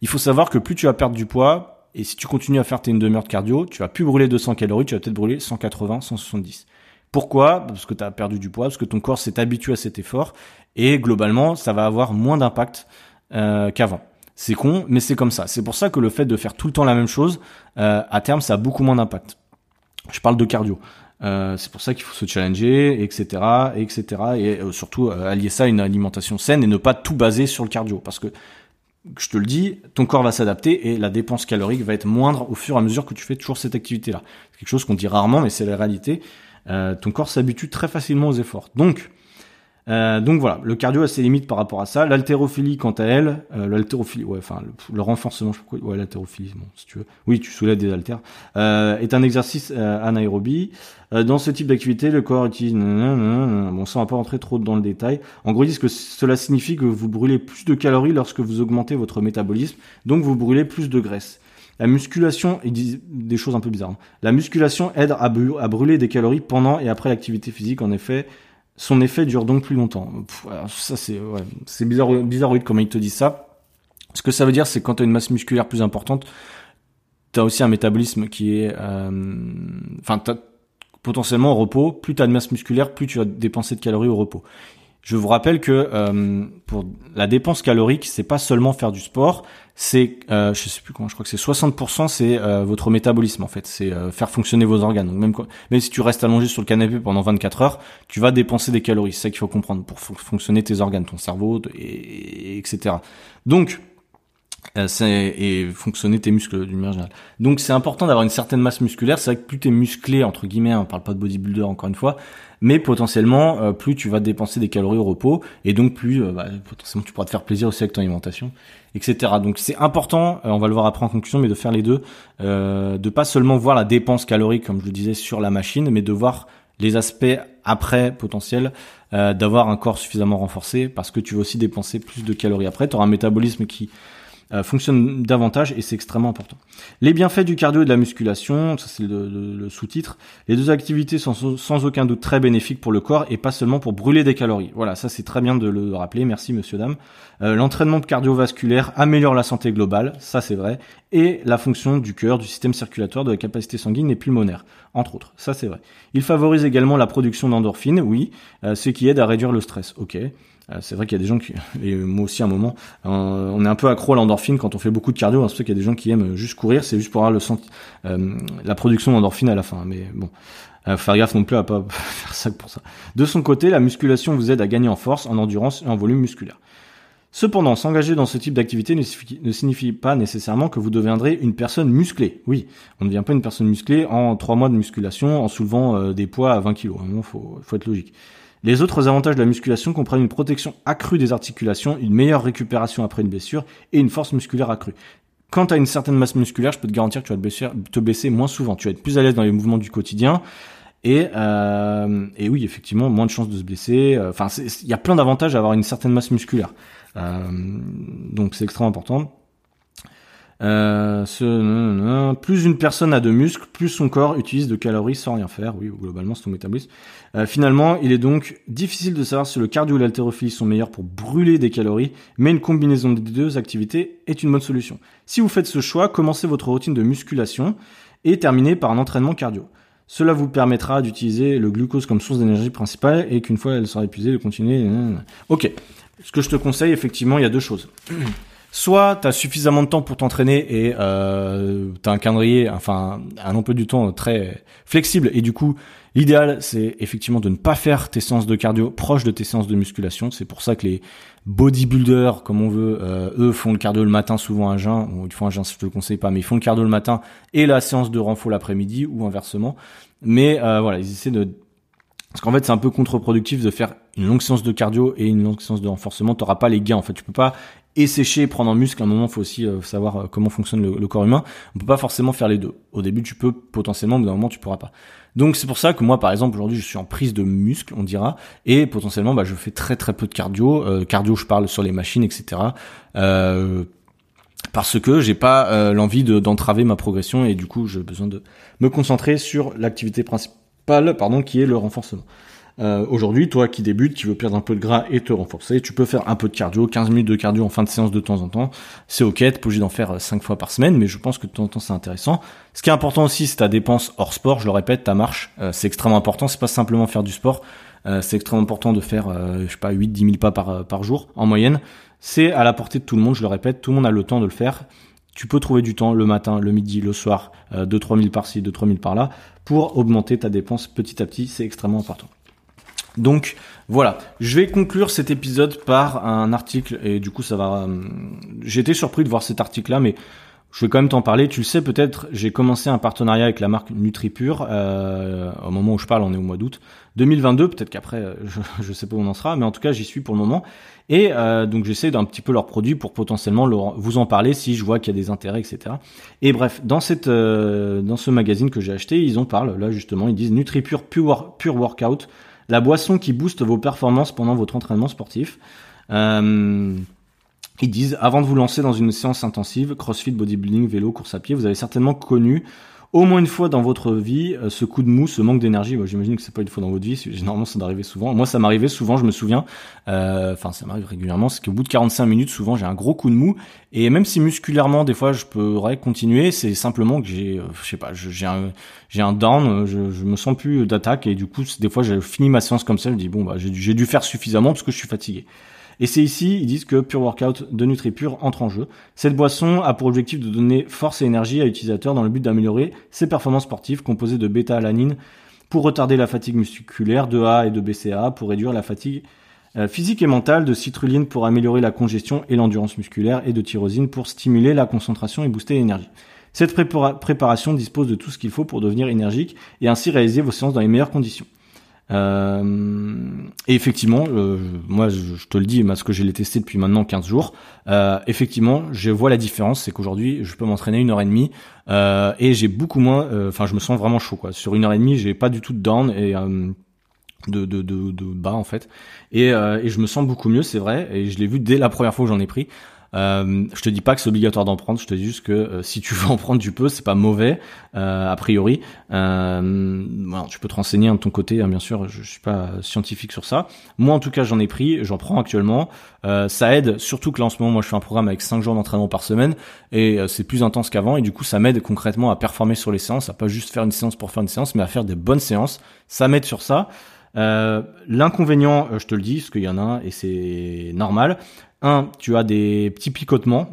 Il faut savoir que plus tu vas perdre du poids, et si tu continues à faire tes une demi-heure de cardio, tu vas plus brûler 200 calories, tu vas peut-être brûler 180, 170. Pourquoi? Parce que tu as perdu du poids, parce que ton corps s'est habitué à cet effort, et globalement, ça va avoir moins d'impact euh, qu'avant. C'est con, mais c'est comme ça. C'est pour ça que le fait de faire tout le temps la même chose, euh, à terme, ça a beaucoup moins d'impact. Je parle de cardio. Euh, c'est pour ça qu'il faut se challenger, etc., etc., et surtout allier ça à une alimentation saine et ne pas tout baser sur le cardio, parce que je te le dis, ton corps va s'adapter et la dépense calorique va être moindre au fur et à mesure que tu fais toujours cette activité-là. C'est quelque chose qu'on dit rarement, mais c'est la réalité. Euh, ton corps s'habitue très facilement aux efforts. Donc, euh, donc voilà, le cardio a ses limites par rapport à ça. L'haltérophilie, quant à elle, euh, l'haltérophilie, ouais, enfin le, renforcement, je sais pas quoi, ouais, l'haltérophilie, bon, si tu veux, oui, tu soulèves des haltères, euh, est un exercice euh, anaérobie. Euh, dans ce type d'activité, le corps utilise, bon, ça va pas rentrer trop dans le détail. En gros, ils disent que cela signifie que vous brûlez plus de calories lorsque vous augmentez votre métabolisme, donc vous brûlez plus de graisse. La musculation, ils disent des choses un peu bizarres. Hein. La musculation aide à, brûler des calories pendant et après l'activité physique. En effet, son effet dure donc plus longtemps. ça c'est bizarre, bizarroïde comment ils te disent ça. Ce que ça veut dire, c'est quand tu as une masse musculaire plus importante, tu as aussi un métabolisme qui est, euh, potentiellement au repos. Plus tu as de masse musculaire, plus tu vas dépenser de calories au repos. Je vous rappelle que euh, pour la dépense calorique, c'est pas seulement faire du sport, c'est euh, je sais plus comment, je crois que c'est 60%, c'est euh, votre métabolisme en fait, c'est faire fonctionner vos organes. Donc même même si tu restes allongé sur le canapé pendant 24 heures, tu vas dépenser des calories. C'est ça qu'il faut comprendre pour fonctionner tes organes, ton cerveau, et, etc. Donc et fonctionner tes muscles d'une manière générale. Donc c'est important d'avoir une certaine masse musculaire. C'est vrai que plus t'es musclé entre guillemets, on parle pas de bodybuilder encore une fois, mais potentiellement euh, plus tu vas dépenser des calories au repos et donc plus euh, bah, potentiellement tu pourras te faire plaisir aussi avec ton alimentation, etc. Donc c'est important, on va le voir après en conclusion, mais de faire les deux, de pas seulement voir la dépense calorique comme je le disais sur la machine, mais de voir les aspects après potentiels d'avoir un corps suffisamment renforcé parce que tu veux aussi dépenser plus de calories après. Tu auras un métabolisme qui euh, fonctionne davantage et c'est extrêmement important. Les bienfaits du cardio et de la musculation, ça c'est le, sous-titre. Les deux activités sont sans aucun doute très bénéfiques pour le corps et pas seulement pour brûler des calories. Voilà, ça c'est très bien de le rappeler. Merci monsieur dame. Euh, L'entraînement cardiovasculaire améliore la santé globale, ça c'est vrai, et la fonction du cœur, du système circulatoire, de la capacité sanguine et pulmonaire, entre autres. Ça c'est vrai. Il favorise également la production d'endorphines, oui, euh, ce qui aide à réduire le stress. Ok. Euh, c'est vrai qu'il y a des gens qui, et moi aussi à un moment, euh, on est un peu accro à l'endorphine quand on fait beaucoup de cardio. C'est qu'il y a des gens qui aiment juste courir, c'est juste pour avoir le senti, euh, la production d'endorphine à la fin. Mais bon, faire gaffe non plus à pas faire ça pour ça. De son côté, la musculation vous aide à gagner en force, en endurance et en volume musculaire. Cependant, s'engager dans ce type d'activité ne, signifie pas nécessairement que vous deviendrez une personne musclée. Oui, on ne devient pas une personne musclée en trois mois de musculation en soulevant euh, des poids à 20 kg. Il faut être logique. Les autres avantages de la musculation comprennent une protection accrue des articulations, une meilleure récupération après une blessure et une force musculaire accrue. Quand tu une certaine masse musculaire, je peux te garantir que tu vas te blesser, te blesser moins souvent. Tu vas être plus à l'aise dans les mouvements du quotidien. Et, euh, et oui, effectivement, moins de chances de se blesser. Enfin, il y a plein d'avantages à avoir une certaine masse musculaire. Euh, donc c'est extrêmement important. Euh, ce, plus une personne a de muscles, plus son corps utilise de calories sans rien faire. Oui, globalement, c'est ton métabolisme. Euh, finalement, il est donc difficile de savoir si le cardio ou l'haltérophilie sont meilleurs pour brûler des calories, mais une combinaison des deux activités est une bonne solution. Si vous faites ce choix, commencez votre routine de musculation et terminez par un entraînement cardio. Cela vous permettra d'utiliser le glucose comme source d'énergie principale et qu'une fois elle sera épuisée, de continuer. Ok ce que je te conseille, effectivement, il y a deux choses. Soit tu as suffisamment de temps pour t'entraîner et euh, un calendrier, enfin un emploi du temps très flexible et du coup l'idéal c'est effectivement de ne pas faire tes séances de cardio proches de tes séances de musculation. C'est pour ça que les bodybuilders, comme on veut, euh, eux font le cardio le matin souvent à jeun, ou ils font un jeun si je te le conseille pas, mais ils font le cardio le matin et la séance de renfort l'après-midi ou inversement. Mais euh, voilà, ils essaient de parce qu'en fait, c'est un peu contre-productif de faire une longue séance de cardio et une longue séance de renforcement. T'auras pas les gains. En fait, tu peux pas essécher, prendre en muscle. À un moment, faut aussi euh, savoir euh, comment fonctionne le, corps humain. On peut pas forcément faire les deux. Au début, tu peux potentiellement, mais d'un moment, tu pourras pas. Donc, c'est pour ça que moi, par exemple, aujourd'hui, je suis en prise de muscle, on dira, et potentiellement, bah, je fais très très peu de cardio. Euh, cardio, je parle sur les machines, etc. Euh, parce que j'ai pas l'envie d'entraver ma progression et du coup, j'ai besoin de me concentrer sur l'activité principale pardon, qui est le renforcement. Euh, Aujourd'hui, toi qui débutes, qui veux perdre un peu de gras et te renforcer, tu peux faire un peu de cardio, 15 minutes de cardio en fin de séance de temps en temps. C'est ok, t'es obligé d'en faire 5 euh, fois par semaine, mais je pense que de temps en temps c'est intéressant. Ce qui est important aussi, c'est ta dépense hors sport, je le répète, ta marche, euh, c'est extrêmement important, c'est pas simplement faire du sport, c'est extrêmement important de faire, je sais pas, 8-10 000 pas par jour en moyenne. C'est à la portée de tout le monde, je le répète, tout le monde a le temps de le faire tu peux trouver du temps le matin, le midi, le soir, euh, 2-3 000 par-ci, 2-3 000 par-là, pour augmenter ta dépense petit à petit, c'est extrêmement important. Donc voilà, je vais conclure cet épisode par un article, et du coup ça va... Euh, j'ai été surpris de voir cet article-là, mais je vais quand même t'en parler. Tu le sais peut-être, j'ai commencé un partenariat avec la marque NutriPure. Euh, au moment où je parle, on est au mois d'août 2022. Peut-être qu'après, euh, je, ne sais pas où on en sera, mais en tout cas, j'y suis pour le moment. Et euh, donc, j'essaie d'un petit peu leurs produits pour potentiellement vous en parler si je vois qu'il y a des intérêts, etc. Et bref, dans cette, euh, ce magazine que j'ai acheté, ils en parlent. Là, justement, ils disent NutriPure Pure, Pure Workout, la boisson qui booste vos performances pendant votre entraînement sportif. Euh, ils disent, avant de vous lancer dans une séance intensive, crossfit, bodybuilding, vélo, course à pied, vous avez certainement connu au moins une fois dans votre vie euh, ce coup de mou, ce manque d'énergie. J'imagine que c'est pas une fois dans votre vie. Généralement, ça m'arrivait souvent. Moi, ça m'arrivait souvent. Je me souviens. Euh, enfin, ça m'arrive régulièrement. C'est qu'au bout de 45 minutes, souvent, j'ai un gros coup de mou. Et même si musculairement, des fois, je pourrais continuer, c'est simplement que j'ai, euh, je sais pas, j'ai un, j'ai un down. Je, je me sens plus d'attaque et du coup, des fois, j'ai fini ma séance comme ça. Je dis bon, bah, j'ai dû faire suffisamment parce que je suis fatigué. Et c'est ici, ils disent que Pure Workout de NutriPure entre en jeu. Cette boisson a pour objectif de donner force et énergie à l'utilisateur dans le but d'améliorer ses performances sportives composées de bêta-alanine pour retarder la fatigue musculaire, de A et de BCA pour réduire la fatigue euh, physique et mentale, de citrulline pour améliorer la congestion et l'endurance musculaire et de tyrosine pour stimuler la concentration et booster l'énergie. Cette préparation dispose de tout ce qu'il faut pour devenir énergique et ainsi réaliser vos séances dans les meilleures conditions. Euh, et effectivement, euh, moi je, te le dis, parce que je l'ai testé depuis maintenant 15 jours, euh, effectivement, je vois la différence, c'est qu'aujourd'hui je peux m'entraîner une heure et demie et j'ai beaucoup moins, enfin je me sens vraiment chaud quoi. Sur une heure et demie, j'ai pas du tout de down et de, de, de, de, bas en fait et, et je me sens beaucoup mieux c'est vrai et je l'ai vu dès la première fois que j'en ai pris euh, je te dis pas que c'est obligatoire d'en prendre, je te dis juste que euh, si tu veux en prendre, tu peux, c'est pas mauvais euh, a priori. Euh, tu peux te renseigner de ton côté, hein, bien sûr, je, je, suis pas scientifique sur ça. Moi en tout cas, j'en ai pris, j'en prends actuellement. ça aide, surtout que là en ce moment, moi je fais un programme avec 5 jours d'entraînement par semaine et c'est plus intense qu'avant et du coup ça m'aide concrètement à performer sur les séances, à pas juste faire une séance pour faire une séance, mais à faire des bonnes séances. Ça m'aide sur ça. Euh, L'inconvénient, je te le dis, parce qu'il y en a un et c'est normal, un, tu as des petits picotements.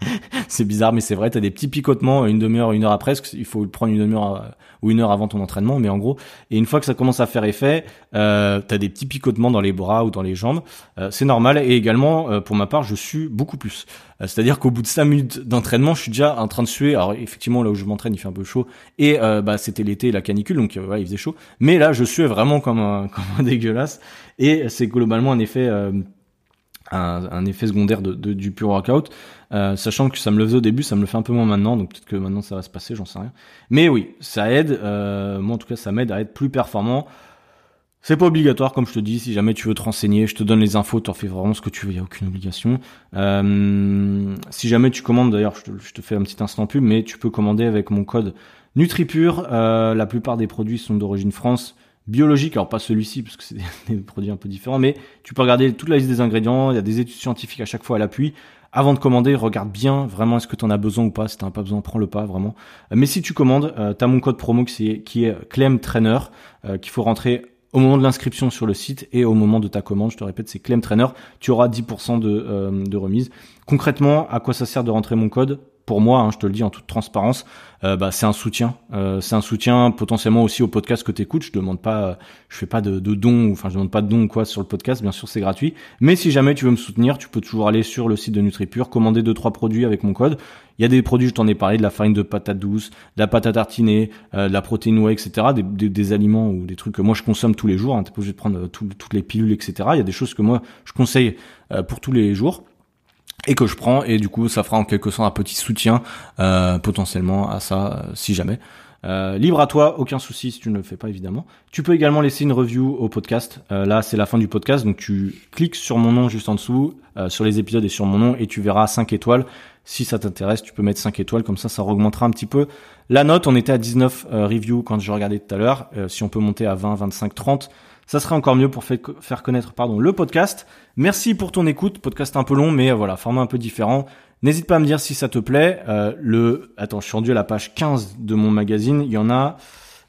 c'est bizarre, mais c'est vrai, t'as des petits picotements une demi-heure, une heure après, il faut prendre une demi-heure ou une heure avant ton entraînement, mais en gros, et une fois que ça commence à faire effet, euh, t'as des petits picotements dans les bras ou dans les jambes, euh, c'est normal, et également, euh, pour ma part, je sue beaucoup plus. Euh, c'est-à-dire qu'au bout de 5 minutes d'entraînement, je suis déjà en train de suer, alors effectivement, là où je m'entraîne, il fait un peu chaud, et bah, c'était l'été, la canicule, donc ouais, il faisait chaud, mais là, je suais vraiment comme un, comme un dégueulasse, et c'est globalement un effet un, effet secondaire du pur workout, euh, sachant que ça me le faisait au début, ça me le fait un peu moins maintenant, donc peut-être que maintenant ça va se passer, j'en sais rien. Mais oui, ça aide, euh, moi en tout cas ça m'aide à être plus performant. C'est pas obligatoire, comme je te dis, si jamais tu veux te renseigner, je te donne les infos, tu en fais vraiment ce que tu veux, n'y a aucune obligation. Euh, si jamais tu commandes, d'ailleurs je te, je te, fais un petit instant pub, mais tu peux commander avec mon code NutriPure, euh, la plupart des produits sont d'origine France, biologique, alors pas celui-ci parce que c'est des, produits un peu différents, mais tu peux regarder toute la liste des ingrédients, il y a des études scientifiques à chaque fois à l'appui. Avant de commander, regarde bien vraiment est-ce que tu en as besoin ou pas. Si tu n'en as pas besoin, prends-le pas vraiment. Euh, mais si tu commandes, euh, tu as mon code promo qui est, qui Clem Trainer, euh, qu'il faut rentrer au moment de l'inscription sur le site et au moment de ta commande. Je te répète, c'est Clem Trainer. Tu auras 10% de, de remise. Concrètement, à quoi ça sert de rentrer mon code? Pour moi, hein, je te le dis en toute transparence, euh, bah, c'est un soutien. Euh, c'est un soutien potentiellement aussi au podcast que tu écoutes. Je demande pas, je fais pas de, de dons, enfin je demande pas de dons quoi sur le podcast. Bien sûr, c'est gratuit. Mais si jamais tu veux me soutenir, tu peux toujours aller sur le site de NutriPure, commander deux trois produits avec mon code. Il y a des produits, je t'en ai parlé, de la farine de patate douce, de la pâte à euh, de la protéine whey, etc. Des, aliments ou des trucs que moi je consomme tous les jours. Hein, T'es pas obligé de prendre toutes les pilules, etc. Il y a des choses que moi je conseille pour tous les jours et que je prends et du coup ça fera en quelque sorte un petit soutien euh, potentiellement à ça euh, si jamais. Euh, libre à toi, aucun souci si tu ne le fais pas évidemment. Tu peux également laisser une review au podcast. Là c'est la fin du podcast donc tu cliques sur mon nom juste en dessous, sur les épisodes et sur mon nom et tu verras 5 étoiles. Si ça t'intéresse, tu peux mettre 5 étoiles comme ça ça augmentera un petit peu la note. On était à 19 reviews quand je regardais tout à l'heure. si on peut monter à 20, 25, 30 ça serait encore mieux pour faire connaître pardon, le podcast. Merci pour ton écoute, podcast un peu long, mais voilà, format un peu différent. N'hésite pas à me dire si ça te plaît. Euh, le, attends, je suis rendu à la page 15 de mon magazine. Il y en a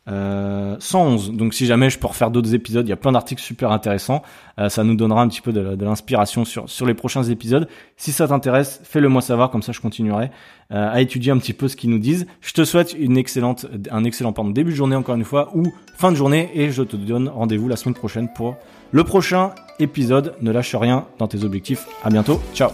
euh, 111. Donc si jamais je peux refaire d'autres épisodes, il y a plein d'articles super intéressants. Euh, ça nous donnera un petit peu de, l'inspiration sur, sur les prochains épisodes. Si ça t'intéresse, fais-le moi savoir, comme ça je continuerai euh, à étudier un petit peu ce qu'ils nous disent. Je te souhaite une excellente, un excellent pardon, début de journée encore une fois, ou fin de journée, et je te donne rendez-vous la semaine prochaine pour le prochain épisode. Ne lâche rien dans tes objectifs. À bientôt. Ciao